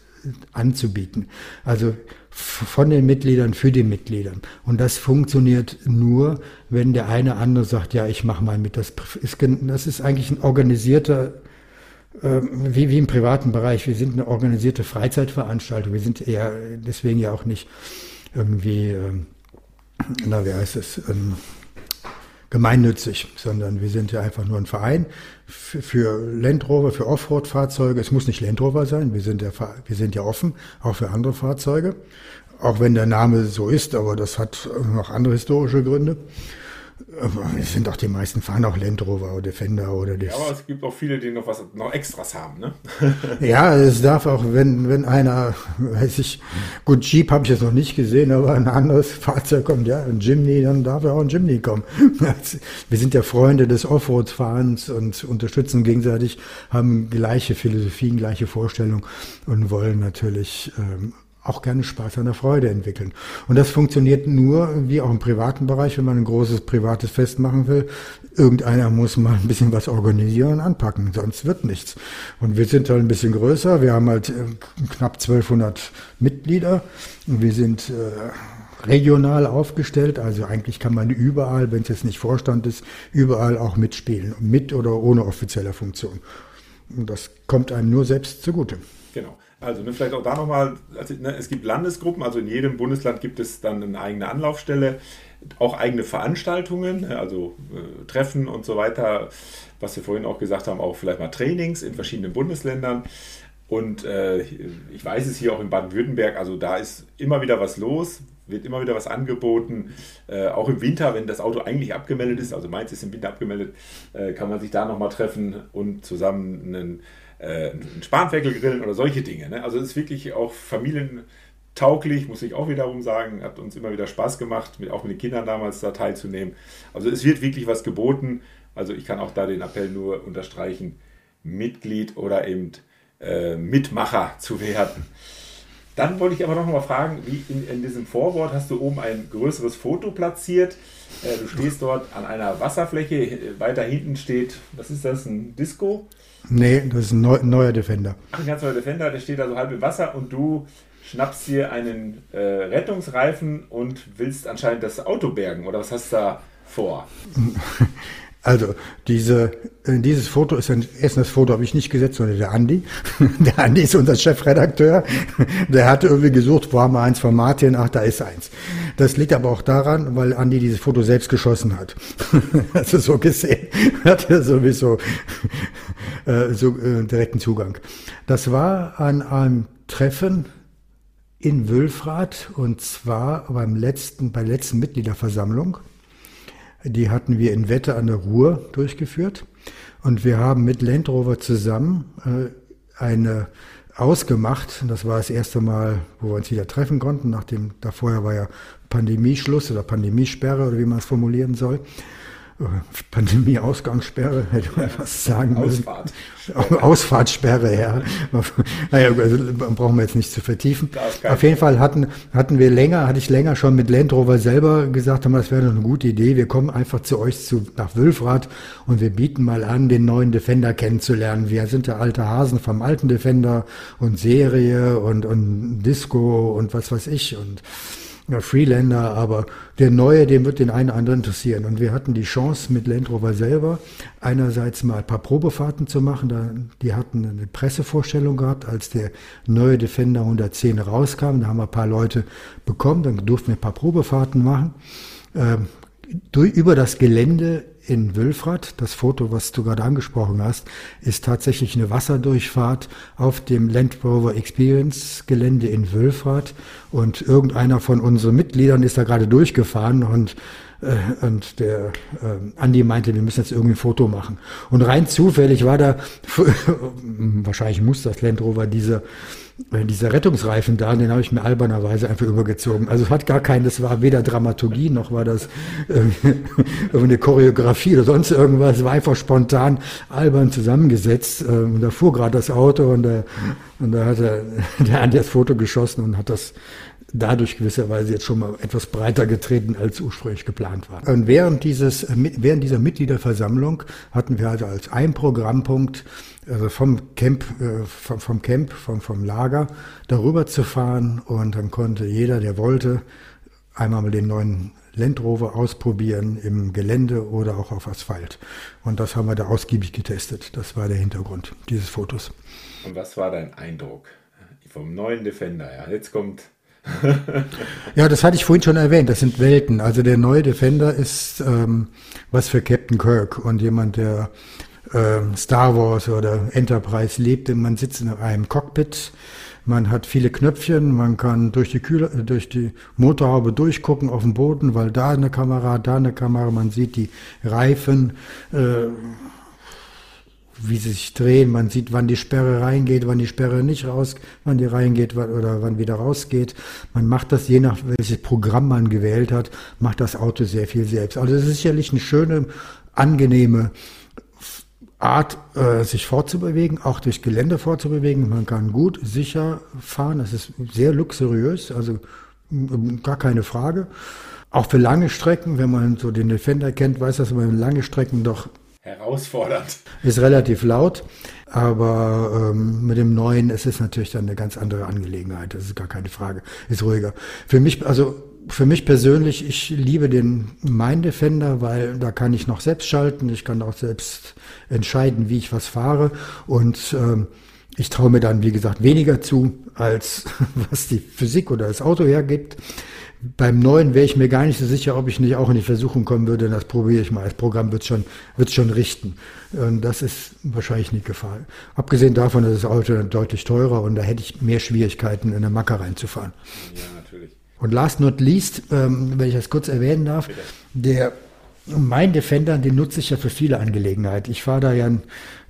anzubieten. Also von den Mitgliedern für die Mitgliedern. Und das funktioniert nur, wenn der eine andere sagt, ja, ich mache mal mit. Das ist, das ist eigentlich ein organisierter, äh, wie, wie im privaten Bereich. Wir sind eine organisierte Freizeitveranstaltung. Wir sind eher deswegen ja auch nicht irgendwie, äh, na, wie heißt es, ähm, gemeinnützig, sondern wir sind ja einfach nur ein Verein für, für Land Rover, für Offroad-Fahrzeuge. Es muss nicht Land Rover sein, wir sind, ja, wir sind ja offen, auch für andere Fahrzeuge. Auch wenn der Name so ist, aber das hat noch andere historische Gründe. Es sind auch die meisten fahren auch Land Rover oder Defender oder das. Ja, aber es gibt auch viele, die noch was noch Extras haben, ne? [laughs] ja, es darf auch, wenn wenn einer, weiß ich, gut Jeep habe ich jetzt noch nicht gesehen, aber ein anderes [laughs] Fahrzeug kommt, ja, ein Jimny, dann darf er auch ein Jimny kommen. [laughs] Wir sind ja Freunde des Offroad-Fahrens und unterstützen gegenseitig, haben gleiche Philosophien, gleiche Vorstellungen und wollen natürlich ähm, auch gerne Spaß an der Freude entwickeln. Und das funktioniert nur, wie auch im privaten Bereich, wenn man ein großes privates Fest machen will. Irgendeiner muss mal ein bisschen was organisieren und anpacken, sonst wird nichts. Und wir sind halt ein bisschen größer. Wir haben halt äh, knapp 1200 Mitglieder wir sind äh, regional aufgestellt. Also eigentlich kann man überall, wenn es jetzt nicht Vorstand ist, überall auch mitspielen. Mit oder ohne offizielle Funktion. Und das kommt einem nur selbst zugute. Genau. Also ne, vielleicht auch da nochmal, also, ne, es gibt Landesgruppen, also in jedem Bundesland gibt es dann eine eigene Anlaufstelle, auch eigene Veranstaltungen, ne, also äh, Treffen und so weiter, was wir vorhin auch gesagt haben, auch vielleicht mal Trainings in verschiedenen Bundesländern. Und äh, ich weiß es hier auch in Baden-Württemberg, also da ist immer wieder was los, wird immer wieder was angeboten. Äh, auch im Winter, wenn das Auto eigentlich abgemeldet ist, also meins ist im Winter abgemeldet, äh, kann man sich da nochmal treffen und zusammen einen äh, einen Spanferkel grillen oder solche Dinge. Ne? Also es ist wirklich auch familientauglich, muss ich auch wiederum sagen. Hat uns immer wieder Spaß gemacht, mit, auch mit den Kindern damals da teilzunehmen. Also es wird wirklich was geboten. Also ich kann auch da den Appell nur unterstreichen, Mitglied oder eben äh, Mitmacher zu werden. Dann wollte ich aber noch mal fragen, wie in, in, diesem Vorwort hast du oben ein größeres Foto platziert. Äh, du stehst dort an einer Wasserfläche. Weiter hinten steht, was ist das, ein Disco? Nee, das ist ein neu, neuer Defender. Ach, ein ganz neuer Defender, der steht da so halb im Wasser und du schnappst dir einen äh, Rettungsreifen und willst anscheinend das Auto bergen. Oder was hast du da vor? [laughs] Also diese, äh, dieses Foto ist ein, erst das Foto habe ich nicht gesetzt, sondern der Andi. [laughs] Der Andi ist unser Chefredakteur. Der hatte irgendwie gesucht, wo haben wir eins von Martin? Ach, da ist eins. Das liegt aber auch daran, weil Andi dieses Foto selbst geschossen hat. [laughs] Also so gesehen [laughs] hat er sowieso äh, so äh, direkten Zugang. Das war an einem Treffen in Wülfrath und zwar beim letzten, bei der letzten Mitgliederversammlung. Die hatten wir in Wette an der Ruhr durchgeführt. Und wir haben mit Land Rover zusammen äh, eine ausgemacht. Das war das erste Mal, wo wir uns wieder treffen konnten. Nachdem, da vorher war ja Pandemieschluss oder Pandemiesperre oder wie man es formulieren soll. Pandemie-Ausgangssperre, hätte man was sagen müssen. Ausfahrt. [laughs] Ausfahrtssperre, ja. Naja, also brauchen wir jetzt nicht zu vertiefen. Auf jeden Fall hatten, hatten wir länger, hatte ich länger schon mit Land Rover selber gesagt, haben, das wäre doch eine gute Idee. Wir kommen einfach zu euch zu, nach Wülfrath und wir bieten mal an, den neuen Defender kennenzulernen. Wir sind ja alte Hasen vom alten Defender und Serie und, und Disco und was weiß ich und ja, Freelander, aber der Neue, dem wird den einen oder anderen interessieren. Und wir hatten die Chance mit Land Rover selber einerseits mal ein paar Probefahrten zu machen. Da, die hatten eine Pressevorstellung gehabt, als der neue Defender 110 rauskam. Da haben wir ein paar Leute bekommen, dann durften wir ein paar Probefahrten machen. Ähm, durch, über das Gelände in Wülfrath. Das Foto, was du gerade angesprochen hast, ist tatsächlich eine Wasserdurchfahrt auf dem Land Rover Experience Gelände in Wülfrath. Und irgendeiner von unseren Mitgliedern ist da gerade durchgefahren und äh, und der äh, Andi meinte, wir müssen jetzt irgendwie ein Foto machen. Und rein zufällig war da, [laughs] wahrscheinlich muss das Land Rover dieser äh, dieser Rettungsreifen da, den habe ich mir albernerweise einfach übergezogen. Also es hat gar keinen, das war weder Dramaturgie noch war das [laughs] äh, eine Choreografie oder sonst irgendwas. Es war einfach spontan albern zusammengesetzt. Äh, und da fuhr gerade das Auto und, da, und da hat er, [laughs] der Andi das Foto geschossen und hat das dadurch gewisserweise jetzt schon mal etwas breiter getreten, als ursprünglich geplant war. Und während, dieses, während dieser Mitgliederversammlung hatten wir also als ein Programmpunkt, also vom Camp, äh, vom, vom Camp, vom, vom Lager, darüber zu fahren und dann konnte jeder, der wollte, einmal mal den neuen Land Rover ausprobieren im Gelände oder auch auf Asphalt. Und das haben wir da ausgiebig getestet. Das war der Hintergrund dieses Fotos. Und was war dein Eindruck vom neuen Defender? Ja, jetzt kommt [laughs] ja, das hatte ich vorhin schon erwähnt. Das sind Welten. Also der neue Defender ist ähm, was für Captain Kirk und jemand, der äh, Star Wars oder Enterprise lebt. Man sitzt in einem Cockpit. Man hat viele Knöpfchen, man kann durch die, Kühle, durch die Motorhaube durchgucken auf den Boden, weil da eine Kamera, da eine Kamera, man sieht die Reifen, äh, wie sie sich drehen. Man sieht, wann die Sperre reingeht, wann die Sperre nicht raus, wann die reingeht oder wann wieder rausgeht. Man macht das je nach welches Programm man gewählt hat, macht das Auto sehr viel selbst. Also es ist sicherlich eine schöne, angenehme Art, äh, sich fortzubewegen, auch durch Gelände fortzubewegen. Man kann gut, sicher fahren. Das ist sehr luxuriös, also gar keine Frage. Auch für lange Strecken, wenn man so den Defender kennt, weiß, dass man lange Strecken doch herausfordernd. Ist relativ laut, aber ähm, mit dem neuen ist es natürlich dann eine ganz andere Angelegenheit. Das ist gar keine Frage. Ist ruhiger. Für mich, also für mich persönlich, ich liebe den Mein Defender, weil da kann ich noch selbst schalten. Ich kann auch selbst entscheiden, wie ich was fahre und ähm, ich traue mir dann, wie gesagt, weniger zu, als [laughs] was die Physik oder das Auto hergibt. Beim neuen wäre ich mir gar nicht so sicher, ob ich nicht auch in die Versuchung kommen würde. Das probiere ich mal. Das Programm wird schon, wird schon richten. Und das ist wahrscheinlich nicht gefallen. Abgesehen davon ist das Auto deutlich teurer und da hätte ich mehr Schwierigkeiten, in eine Macke reinzufahren. Ja, natürlich. Und last not least, ähm, wenn ich das kurz erwähnen darf, Bitte. der mein Defender, den nutze ich ja für viele Angelegenheiten. Ich fahre da ja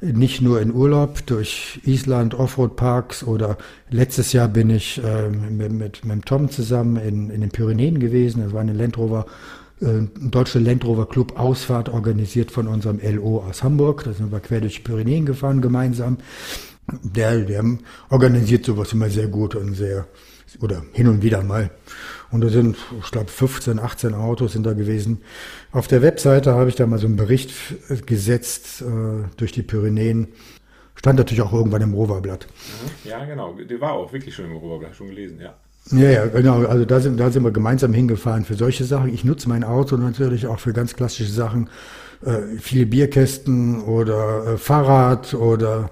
nicht nur in Urlaub durch Island, Offroad-Parks oder letztes Jahr bin ich äh, mit, mit, mit Tom zusammen in, in den Pyrenäen gewesen. Das war eine Land Rover, äh, deutsche Land Rover Club Ausfahrt organisiert von unserem LO aus Hamburg. Da sind wir quer durch die Pyrenäen gefahren gemeinsam. Der, der organisiert sowas immer sehr gut und sehr, oder hin und wieder mal. Und da sind, ich glaube, 15, 18 Autos sind da gewesen. Auf der Webseite habe ich da mal so einen Bericht gesetzt äh, durch die Pyrenäen. Stand natürlich auch irgendwann im Roverblatt. Mhm. Ja, genau. Die war auch wirklich schon im Roverblatt, schon gelesen, ja. Ja, ja, genau. Also da sind, da sind wir gemeinsam hingefahren für solche Sachen. Ich nutze mein Auto natürlich auch für ganz klassische Sachen. Äh, viele Bierkästen oder äh, Fahrrad oder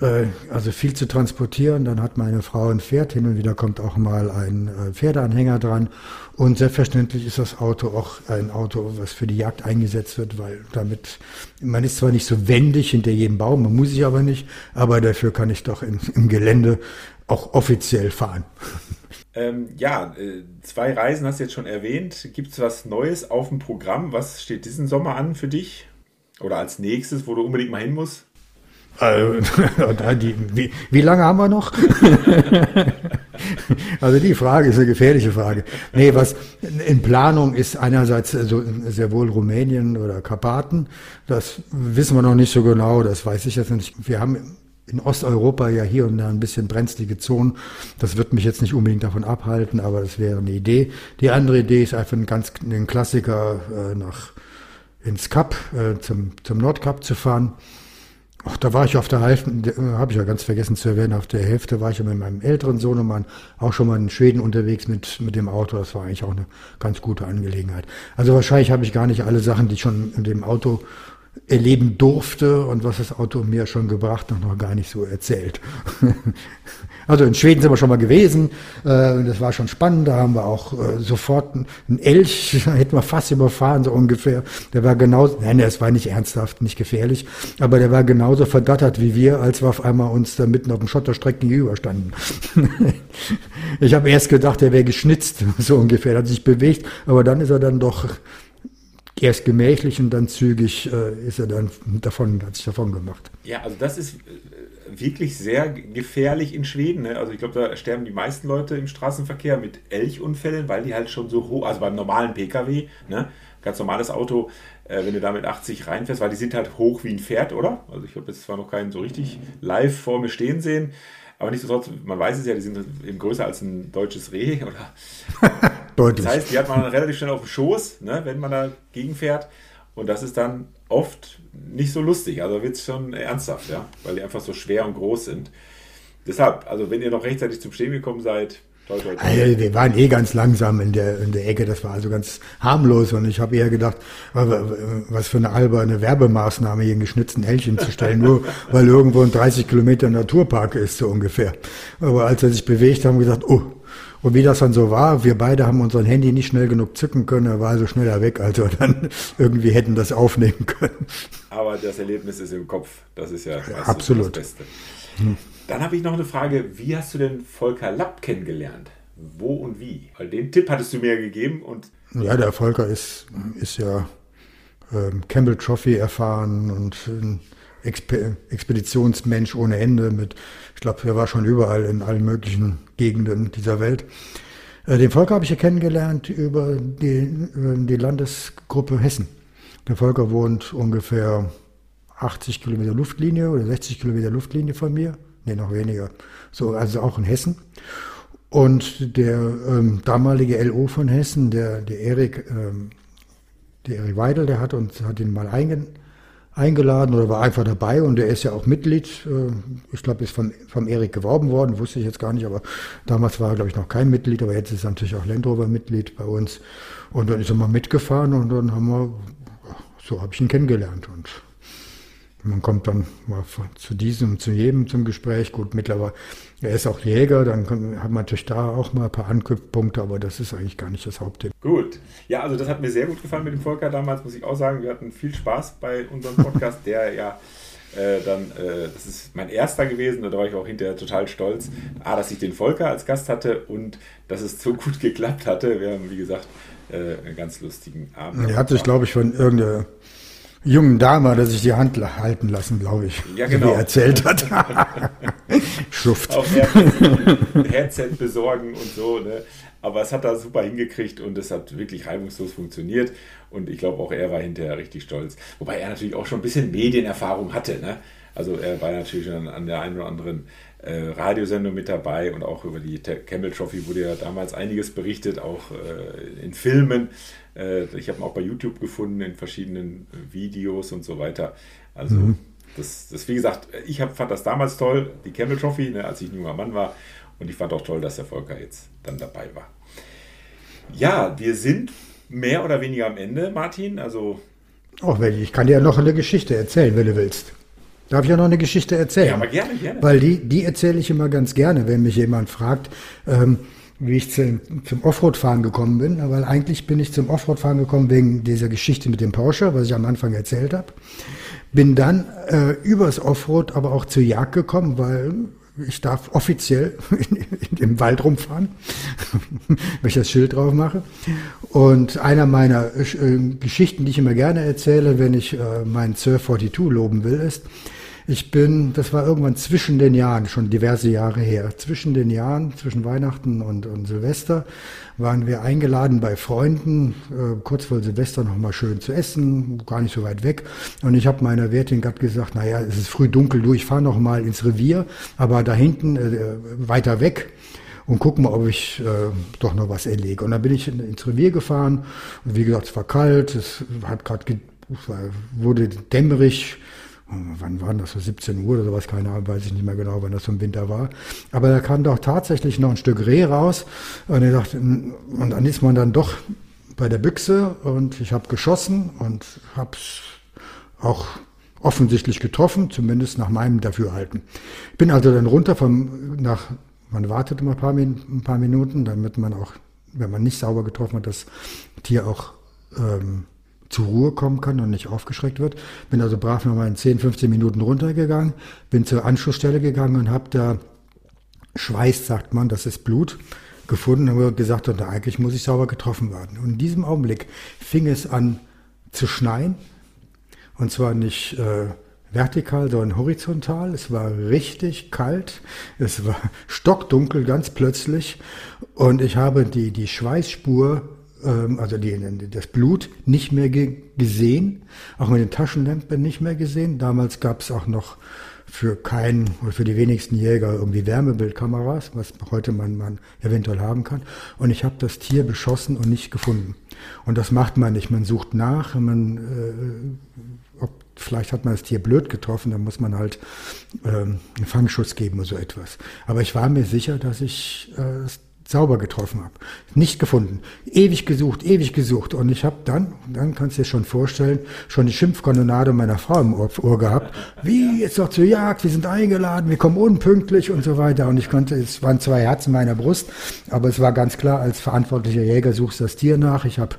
also viel zu transportieren. Dann hat meine Frau ein Pferd, hin und wieder kommt auch mal ein äh, Pferdeanhänger dran. Und selbstverständlich ist das Auto auch ein Auto, was für die Jagd eingesetzt wird, weil damit, man ist zwar nicht so wendig hinter jedem Baum, man muss ich aber nicht, aber dafür kann ich doch in, im Gelände auch offiziell fahren. Ähm, ja, äh, zwei Reisen hast du jetzt schon erwähnt. Gibt es was Neues auf dem Programm? Was steht diesen Sommer an für dich? Oder als nächstes, wo du unbedingt mal hin musst? [laughs] Also, die, wie, wie lange haben wir noch? [laughs] also die Frage ist eine gefährliche Frage. Nee, was in Planung ist einerseits so, sehr wohl Rumänien oder Karpaten. Das wissen wir noch nicht so genau, das weiß ich jetzt nicht. Wir haben in Osteuropa ja hier und da ein bisschen brenzlige Zonen. Das wird mich jetzt nicht unbedingt davon abhalten, aber das wäre eine Idee. Die andere Idee ist einfach ein ganz ein Klassiker äh, nach ins Kap, äh, zum, zum Nordkap zu fahren. Ach, da war ich auf der Hälfte, äh, habe ich ja ganz vergessen zu erwähnen, auf der Hälfte war ich ja mit meinem älteren Sohnemann auch schon mal in Schweden unterwegs mit, mit dem Auto. Das war eigentlich auch eine ganz gute Angelegenheit. Also wahrscheinlich habe ich gar nicht alle Sachen, die ich schon in dem Auto erleben durfte und was das Auto mir schon gebracht hat, noch gar nicht so erzählt. [laughs] Also in Schweden sind wir schon mal gewesen. Äh, das war schon spannend. Da haben wir auch äh, sofort einen Elch, [laughs] hätten wir fast überfahren, so ungefähr. Der war genauso, nein, es war nicht ernsthaft, nicht gefährlich, aber der war genauso verdattert wie wir, als wir auf einmal uns da mitten auf dem Schotterstrecken gegenüberstanden. [laughs] ich habe erst gedacht, der wäre geschnitzt, [laughs] so ungefähr, er hat sich bewegt, aber dann ist er dann doch erst gemächlich und dann zügig äh, ist er dann davon, hat sich davon gemacht. Ja, also das ist wirklich sehr gefährlich in Schweden. Ne? Also ich glaube, da sterben die meisten Leute im Straßenverkehr mit Elchunfällen, weil die halt schon so hoch, also beim normalen Pkw, ne? ganz normales Auto, äh, wenn du da mit 80 reinfährst, weil die sind halt hoch wie ein Pferd, oder? Also ich habe jetzt zwar noch keinen so richtig live vor mir stehen sehen, aber nichtsdestotrotz, man weiß es ja, die sind eben größer als ein deutsches Reh, [laughs] oder? Deutlich. Das heißt, die hat man relativ schnell auf dem Schoß, ne, wenn man da gegenfährt. Und das ist dann oft nicht so lustig. Also wird es schon ernsthaft, ja, weil die einfach so schwer und groß sind. Deshalb, also wenn ihr noch rechtzeitig zum Stehen gekommen seid, Toll, toll, toll. Also wir waren eh ganz langsam in der, in der Ecke, das war also ganz harmlos und ich habe eher gedacht, was für eine alberne Werbemaßnahme, hier einen geschnitzten Elchen zu stellen, nur weil irgendwo ein 30 Kilometer Naturpark ist, so ungefähr. Aber als er sich bewegt, haben wir gesagt, oh, und wie das dann so war, wir beide haben unseren Handy nicht schnell genug zücken können, er war also schneller weg, als wir dann [laughs] irgendwie hätten das aufnehmen können. Aber das Erlebnis ist im Kopf, das ist ja, ja absolut. das Beste. Hm. Dann habe ich noch eine Frage, wie hast du denn Volker Lapp kennengelernt? Wo und wie? Weil den Tipp hattest du mir gegeben und... Ja, der Volker ist, ist ja ähm, Campbell Trophy erfahren und ein Expe Expeditionsmensch ohne Ende mit, ich glaube, er war schon überall in allen möglichen Gegenden dieser Welt. Äh, den Volker habe ich ja kennengelernt über die, die Landesgruppe Hessen. Der Volker wohnt ungefähr 80 Kilometer Luftlinie oder 60 Kilometer Luftlinie von mir. Nee, noch weniger. So, also auch in Hessen. Und der ähm, damalige LO von Hessen, der, der Erik, ähm, der Erik Weidel, der hat uns, hat ihn mal eingeladen eingeladen oder war einfach dabei und er ist ja auch Mitglied. Äh, ich glaube, ist von, vom Erik geworben worden, wusste ich jetzt gar nicht, aber damals war er, glaube ich, noch kein Mitglied, aber jetzt ist er natürlich auch Landrover Mitglied bei uns. Und dann ist er mal mitgefahren und dann haben wir, so habe ich ihn kennengelernt und man kommt dann mal zu diesem, zu jedem zum Gespräch. Gut, mittlerweile, er ist auch Jäger, dann hat man natürlich da auch mal ein paar Anknüpfpunkte, aber das ist eigentlich gar nicht das Hauptthema. Gut. Ja, also das hat mir sehr gut gefallen mit dem Volker damals, muss ich auch sagen. Wir hatten viel Spaß bei unserem Podcast, der ja äh, dann, äh, das ist mein erster gewesen, da war ich auch hinterher total stolz, A, dass ich den Volker als Gast hatte und dass es so gut geklappt hatte. Wir haben, wie gesagt, äh, einen ganz lustigen Abend. Er hat sich, glaube ich, von irgendeiner jungen Dame hat er sich die Hand halten lassen, glaube ich. Ja, genau. Wie er erzählt hat. [laughs] Schuft. Auch Headset besorgen und so. Ne? Aber es hat da super hingekriegt und es hat wirklich reibungslos funktioniert. Und ich glaube, auch er war hinterher richtig stolz. Wobei er natürlich auch schon ein bisschen Medienerfahrung hatte. Ne? Also er war natürlich an, an der einen oder anderen äh, Radiosendung mit dabei und auch über die Campbell Trophy wurde ja damals einiges berichtet, auch äh, in Filmen. Äh, ich habe ihn auch bei YouTube gefunden, in verschiedenen Videos und so weiter. Also mhm. das, das, wie gesagt, ich hab, fand das damals toll, die Campbell Trophy, ne, als ich ein junger Mann war. Und ich fand auch toll, dass der Volker jetzt dann dabei war. Ja, wir sind mehr oder weniger am Ende, Martin. Also. Oh, ich kann dir ja noch eine Geschichte erzählen, wenn du willst. Darf ich ja noch eine Geschichte erzählen? Ja, aber gerne, gerne. Weil die, die erzähle ich immer ganz gerne, wenn mich jemand fragt, ähm, wie ich zum, zum Offroad-Fahren gekommen bin. Weil eigentlich bin ich zum Offroad-Fahren gekommen wegen dieser Geschichte mit dem Porsche, was ich am Anfang erzählt habe. Bin dann äh, übers Offroad aber auch zur Jagd gekommen, weil ich darf offiziell [laughs] im Wald rumfahren, [laughs] wenn ich das Schild drauf mache. Und einer meiner äh, Geschichten, die ich immer gerne erzähle, wenn ich äh, meinen Surf 42 loben will, ist, ich bin, das war irgendwann zwischen den Jahren, schon diverse Jahre her, zwischen den Jahren, zwischen Weihnachten und, und Silvester, waren wir eingeladen bei Freunden, äh, kurz vor Silvester nochmal schön zu essen, gar nicht so weit weg. Und ich habe meiner Wirtin gerade gesagt, naja, es ist früh dunkel, du, ich fahre nochmal ins Revier, aber da hinten, äh, weiter weg, und gucken mal, ob ich äh, doch noch was erlege. Und dann bin ich in, ins Revier gefahren. Und wie gesagt, es war kalt, es hat gerade wurde dämmerig, wann waren das, so 17 Uhr oder sowas, keine Ahnung, weiß ich nicht mehr genau, wann das im Winter war. Aber da kam doch tatsächlich noch ein Stück Reh raus und, ich dachte, und dann ist man dann doch bei der Büchse und ich habe geschossen und habe es auch offensichtlich getroffen, zumindest nach meinem Dafürhalten. Bin also dann runter vom, nach Man wartet immer ein paar, ein paar Minuten, damit man auch, wenn man nicht sauber getroffen hat, das Tier auch ähm, zur Ruhe kommen kann und nicht aufgeschreckt wird. Bin also brav nochmal in 10, 15 Minuten runtergegangen, bin zur Anschlussstelle gegangen und habe da Schweiß, sagt man, das ist Blut, gefunden und gesagt, und eigentlich muss ich sauber getroffen werden. Und in diesem Augenblick fing es an zu schneien. Und zwar nicht äh, vertikal, sondern horizontal. Es war richtig kalt. Es war stockdunkel ganz plötzlich. Und ich habe die, die Schweißspur, ähm, also die, das Blut, nicht mehr ge gesehen. Auch mit den Taschenlampen nicht mehr gesehen. Damals gab es auch noch für keinen oder für die wenigsten Jäger irgendwie Wärmebildkameras, was heute man, man eventuell haben kann. Und ich habe das Tier beschossen und nicht gefunden. Und das macht man nicht. Man sucht nach, man, äh, ob, vielleicht hat man das Tier blöd getroffen, dann muss man halt äh, einen Fangschuss geben oder so etwas. Aber ich war mir sicher, dass ich äh, sauber getroffen habe. Nicht gefunden. Ewig gesucht, ewig gesucht. Und ich habe dann, dann kannst du dir schon vorstellen, schon die Schimpfkanonade meiner Frau im Ohr, Ohr gehabt. Wie, jetzt doch zur Jagd, wir sind eingeladen, wir kommen unpünktlich und so weiter. Und ich konnte, es waren zwei Herzen meiner Brust, aber es war ganz klar, als verantwortlicher Jäger suchst das Tier nach. Ich habe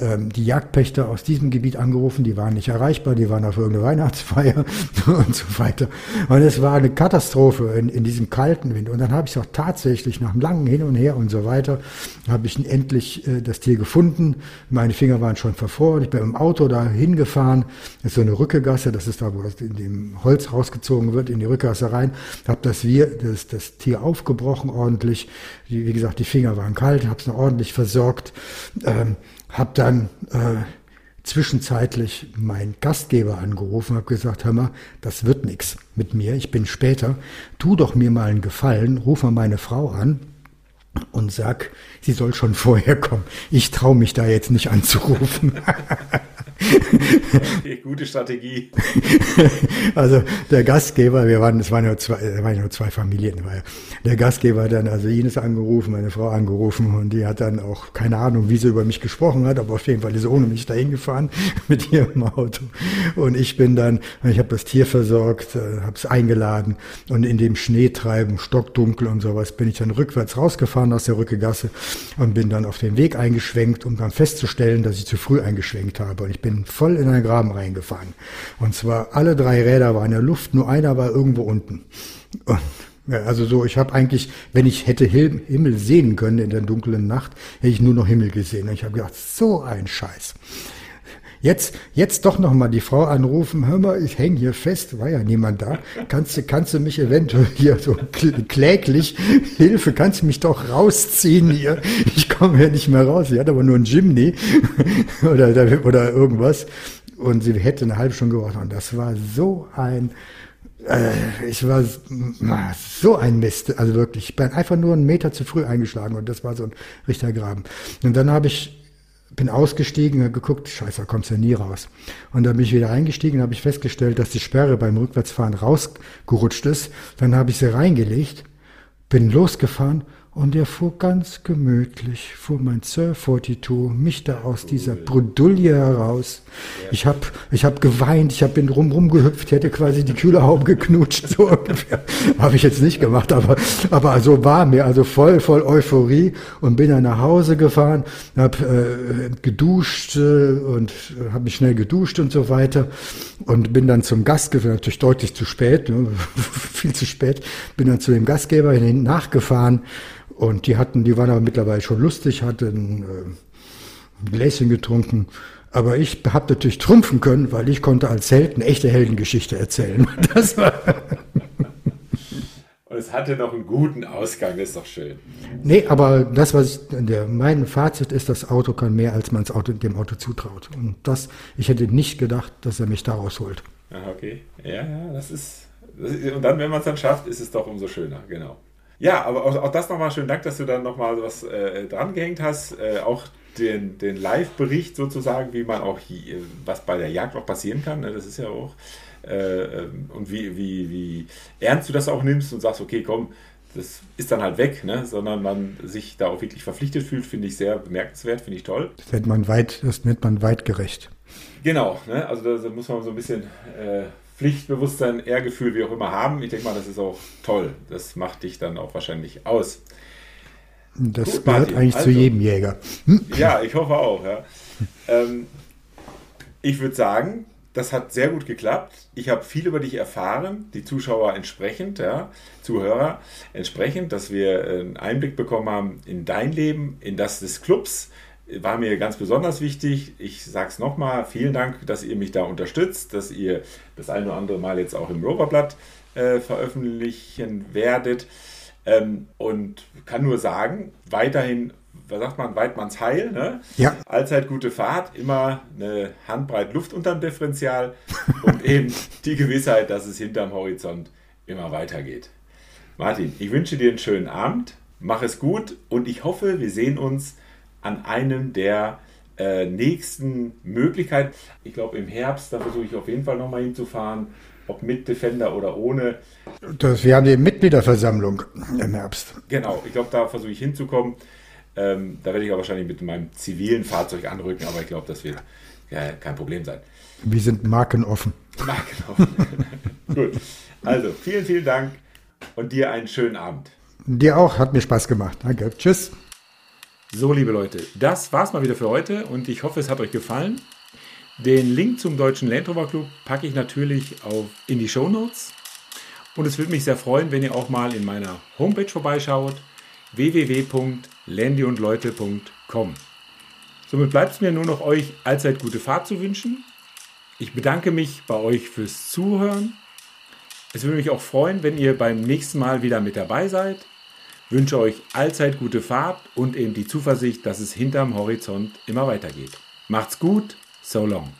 ähm, die Jagdpächter aus diesem Gebiet angerufen, die waren nicht erreichbar, die waren auf irgendeine Weihnachtsfeier [laughs] und so weiter. Und es war eine Katastrophe in, in diesem kalten Wind. Und dann habe ich es auch tatsächlich nach einem langen Hin und Her und so weiter, habe ich endlich äh, das Tier gefunden. Meine Finger waren schon verfroren. Ich bin im Auto da hingefahren. Das ist so eine Rückegasse, das ist da, wo das in dem Holz rausgezogen wird, in die Rückgasse rein. Habe das, das, das Tier aufgebrochen ordentlich. Wie, wie gesagt, die Finger waren kalt, habe es noch ordentlich versorgt. Ähm, habe dann äh, zwischenzeitlich meinen Gastgeber angerufen, habe gesagt, hör mal, das wird nichts mit mir, ich bin später, tu doch mir mal einen Gefallen, ruf mal meine Frau an und sag, sie soll schon [laughs] vorher kommen. Ich traue mich da jetzt nicht anzurufen. [laughs] [laughs] Gute Strategie. [laughs] Also der Gastgeber, wir waren, es waren nur zwei, es waren nur zwei Familien, weil der Gastgeber hat dann also Ines angerufen, meine Frau angerufen und die hat dann auch keine Ahnung, wie sie über mich gesprochen hat, aber auf jeden Fall ist sie ohne mich dahin gefahren [laughs] mit ihrem Auto. Und ich bin dann, ich habe das Tier versorgt, äh, habe es eingeladen und in dem Schneetreiben, stockdunkel und sowas, bin ich dann rückwärts rausgefahren aus der Rückegasse und bin dann auf den Weg eingeschwenkt, um dann festzustellen, dass ich zu früh eingeschwenkt habe. Und ich bin voll in einen Graben reingefahren. Und zwar alle drei Räder waren in der Luft, nur einer war irgendwo unten. Und also so, ich habe eigentlich, wenn ich hätte Himmel sehen können in der dunklen Nacht, hätte ich nur noch Himmel gesehen. Und ich habe gedacht, so ein Scheiß. Jetzt, jetzt doch noch mal die Frau anrufen, hör mal, ich hänge hier fest, war ja niemand da. Kannst du, kannst du mich eventuell hier so kläglich, Hilfe, kannst du mich doch rausziehen hier? Ich komme hier nicht mehr raus. Sie hat aber nur ein Jimny [laughs] oder, oder irgendwas. Und sie hätte eine halbe Stunde gewartet. Und das war so ein, äh, ich war so ein Mist, also wirklich. Ich bin einfach nur einen Meter zu früh eingeschlagen und das war so ein richtiger Graben. Und dann habe ich bin ausgestiegen und geguckt, scheiße, da kommst du ja nie raus. Und dann bin ich wieder eingestiegen und habe ich festgestellt, dass die Sperre beim Rückwärtsfahren rausgerutscht ist. Dann habe ich sie reingelegt, bin losgefahren und er fuhr ganz gemütlich, fuhr mein Sir 42, mich da aus dieser Bredouille heraus. Ich habe ich hab geweint, ich habe bin rum rumgehüpft, hätte quasi die Kühlerhaube geknutscht, so ungefähr. [laughs] habe ich jetzt nicht gemacht, aber, aber so war mir, also voll, voll Euphorie und bin dann nach Hause gefahren, habe äh, geduscht äh, und habe mich schnell geduscht und so weiter und bin dann zum Gastgeber, natürlich deutlich zu spät, ne, [laughs] viel zu spät, bin dann zu dem Gastgeber hin nachgefahren, und die hatten, die waren aber mittlerweile schon lustig, hatten äh, ein Gläschen getrunken. Aber ich habe natürlich trumpfen können, weil ich konnte als Held eine echte Heldengeschichte erzählen. [laughs] Das war [laughs] Und es hatte noch einen guten Ausgang, das ist doch schön. Nee, aber das, was ich, der, mein Fazit ist, das Auto kann mehr, als man Auto, dem Auto zutraut. Und das, ich hätte nicht gedacht, dass er mich da rausholt. Ah, okay. Ja, ja, das ist, das ist und dann, wenn man es dann schafft, ist es doch umso schöner, genau. Ja, aber auch, auch das nochmal schönen Dank, dass du dann nochmal was äh, dran gehängt hast. Äh, auch den, den Live-Bericht sozusagen, wie man auch, hier, was bei der Jagd auch passieren kann. Ne? Das ist ja auch. Äh, ähm, und wie, wie, wie ernst du das auch nimmst und sagst, okay, komm, das ist dann halt weg, ne? sondern man sich da auch wirklich verpflichtet fühlt, finde ich sehr bemerkenswert, finde ich toll. Das nennt man weit, das nennt man weitgerecht. Genau, ne? also da, da, muss man so ein bisschen äh, Pflichtbewusstsein, Ehrgefühl, wie auch immer haben. Ich denke mal, das ist auch toll. Das macht dich dann auch wahrscheinlich aus. Das Gut, gehört Martin, eigentlich also, zu jedem Jäger. Hm? Ja, ich hoffe auch. Ja. Ähm, ich würde sagen, das hat sehr gut geklappt. Ich habe viel über dich erfahren, die Zuschauer entsprechend, ja, Zuhörer entsprechend, dass wir einen Einblick bekommen haben in dein Leben, in das des Clubs. War mir ganz besonders wichtig. Ich sage es nochmal, vielen Dank, dass ihr mich da unterstützt, dass ihr das ein oder andere Mal jetzt auch im Roverblatt äh, veröffentlichen werdet. Ähm, und kann nur sagen, weiterhin was sagt man, Weidmanns Heil, ne? Ja. Allzeit gute Fahrt, immer eine Handbreit Luft unterm Differential [laughs] und eben die Gewissheit, dass es hinterm Horizont immer weitergeht. Martin, ich wünsche dir einen schönen Abend, mach es gut und ich hoffe, wir sehen uns an einem der äh, nächsten Möglichkeiten. Ich glaube, im Herbst, da versuche ich auf jeden Fall nochmal hinzufahren, ob mit Defender oder ohne. Das, wir haben die Mitgliederversammlung im Herbst. Genau, ich glaube, da versuche ich hinzukommen. Ähm, da werde ich auch wahrscheinlich mit meinem zivilen Fahrzeug anrücken, aber ich glaube, das wird ja, kein Problem sein. Wir sind markenoffen. Markenoffen. [laughs] Gut. Also, vielen, vielen Dank und dir einen schönen Abend. Dir auch, hat mir Spaß gemacht. Danke. Tschüss. So, liebe Leute, das war's mal wieder für heute und ich hoffe, es hat euch gefallen. Den Link zum Deutschen Land Rover Club packe ich natürlich auf, in die Show Notes. Und es würde mich sehr freuen, wenn ihr auch mal in meiner Homepage vorbeischaut www.landyundleute.com. Somit bleibt es mir nur noch euch allzeit gute Fahrt zu wünschen. Ich bedanke mich bei euch fürs Zuhören. Es würde mich auch freuen, wenn ihr beim nächsten Mal wieder mit dabei seid. Wünsche euch allzeit gute Fahrt und eben die Zuversicht, dass es hinterm Horizont immer weitergeht. Macht's gut, so long.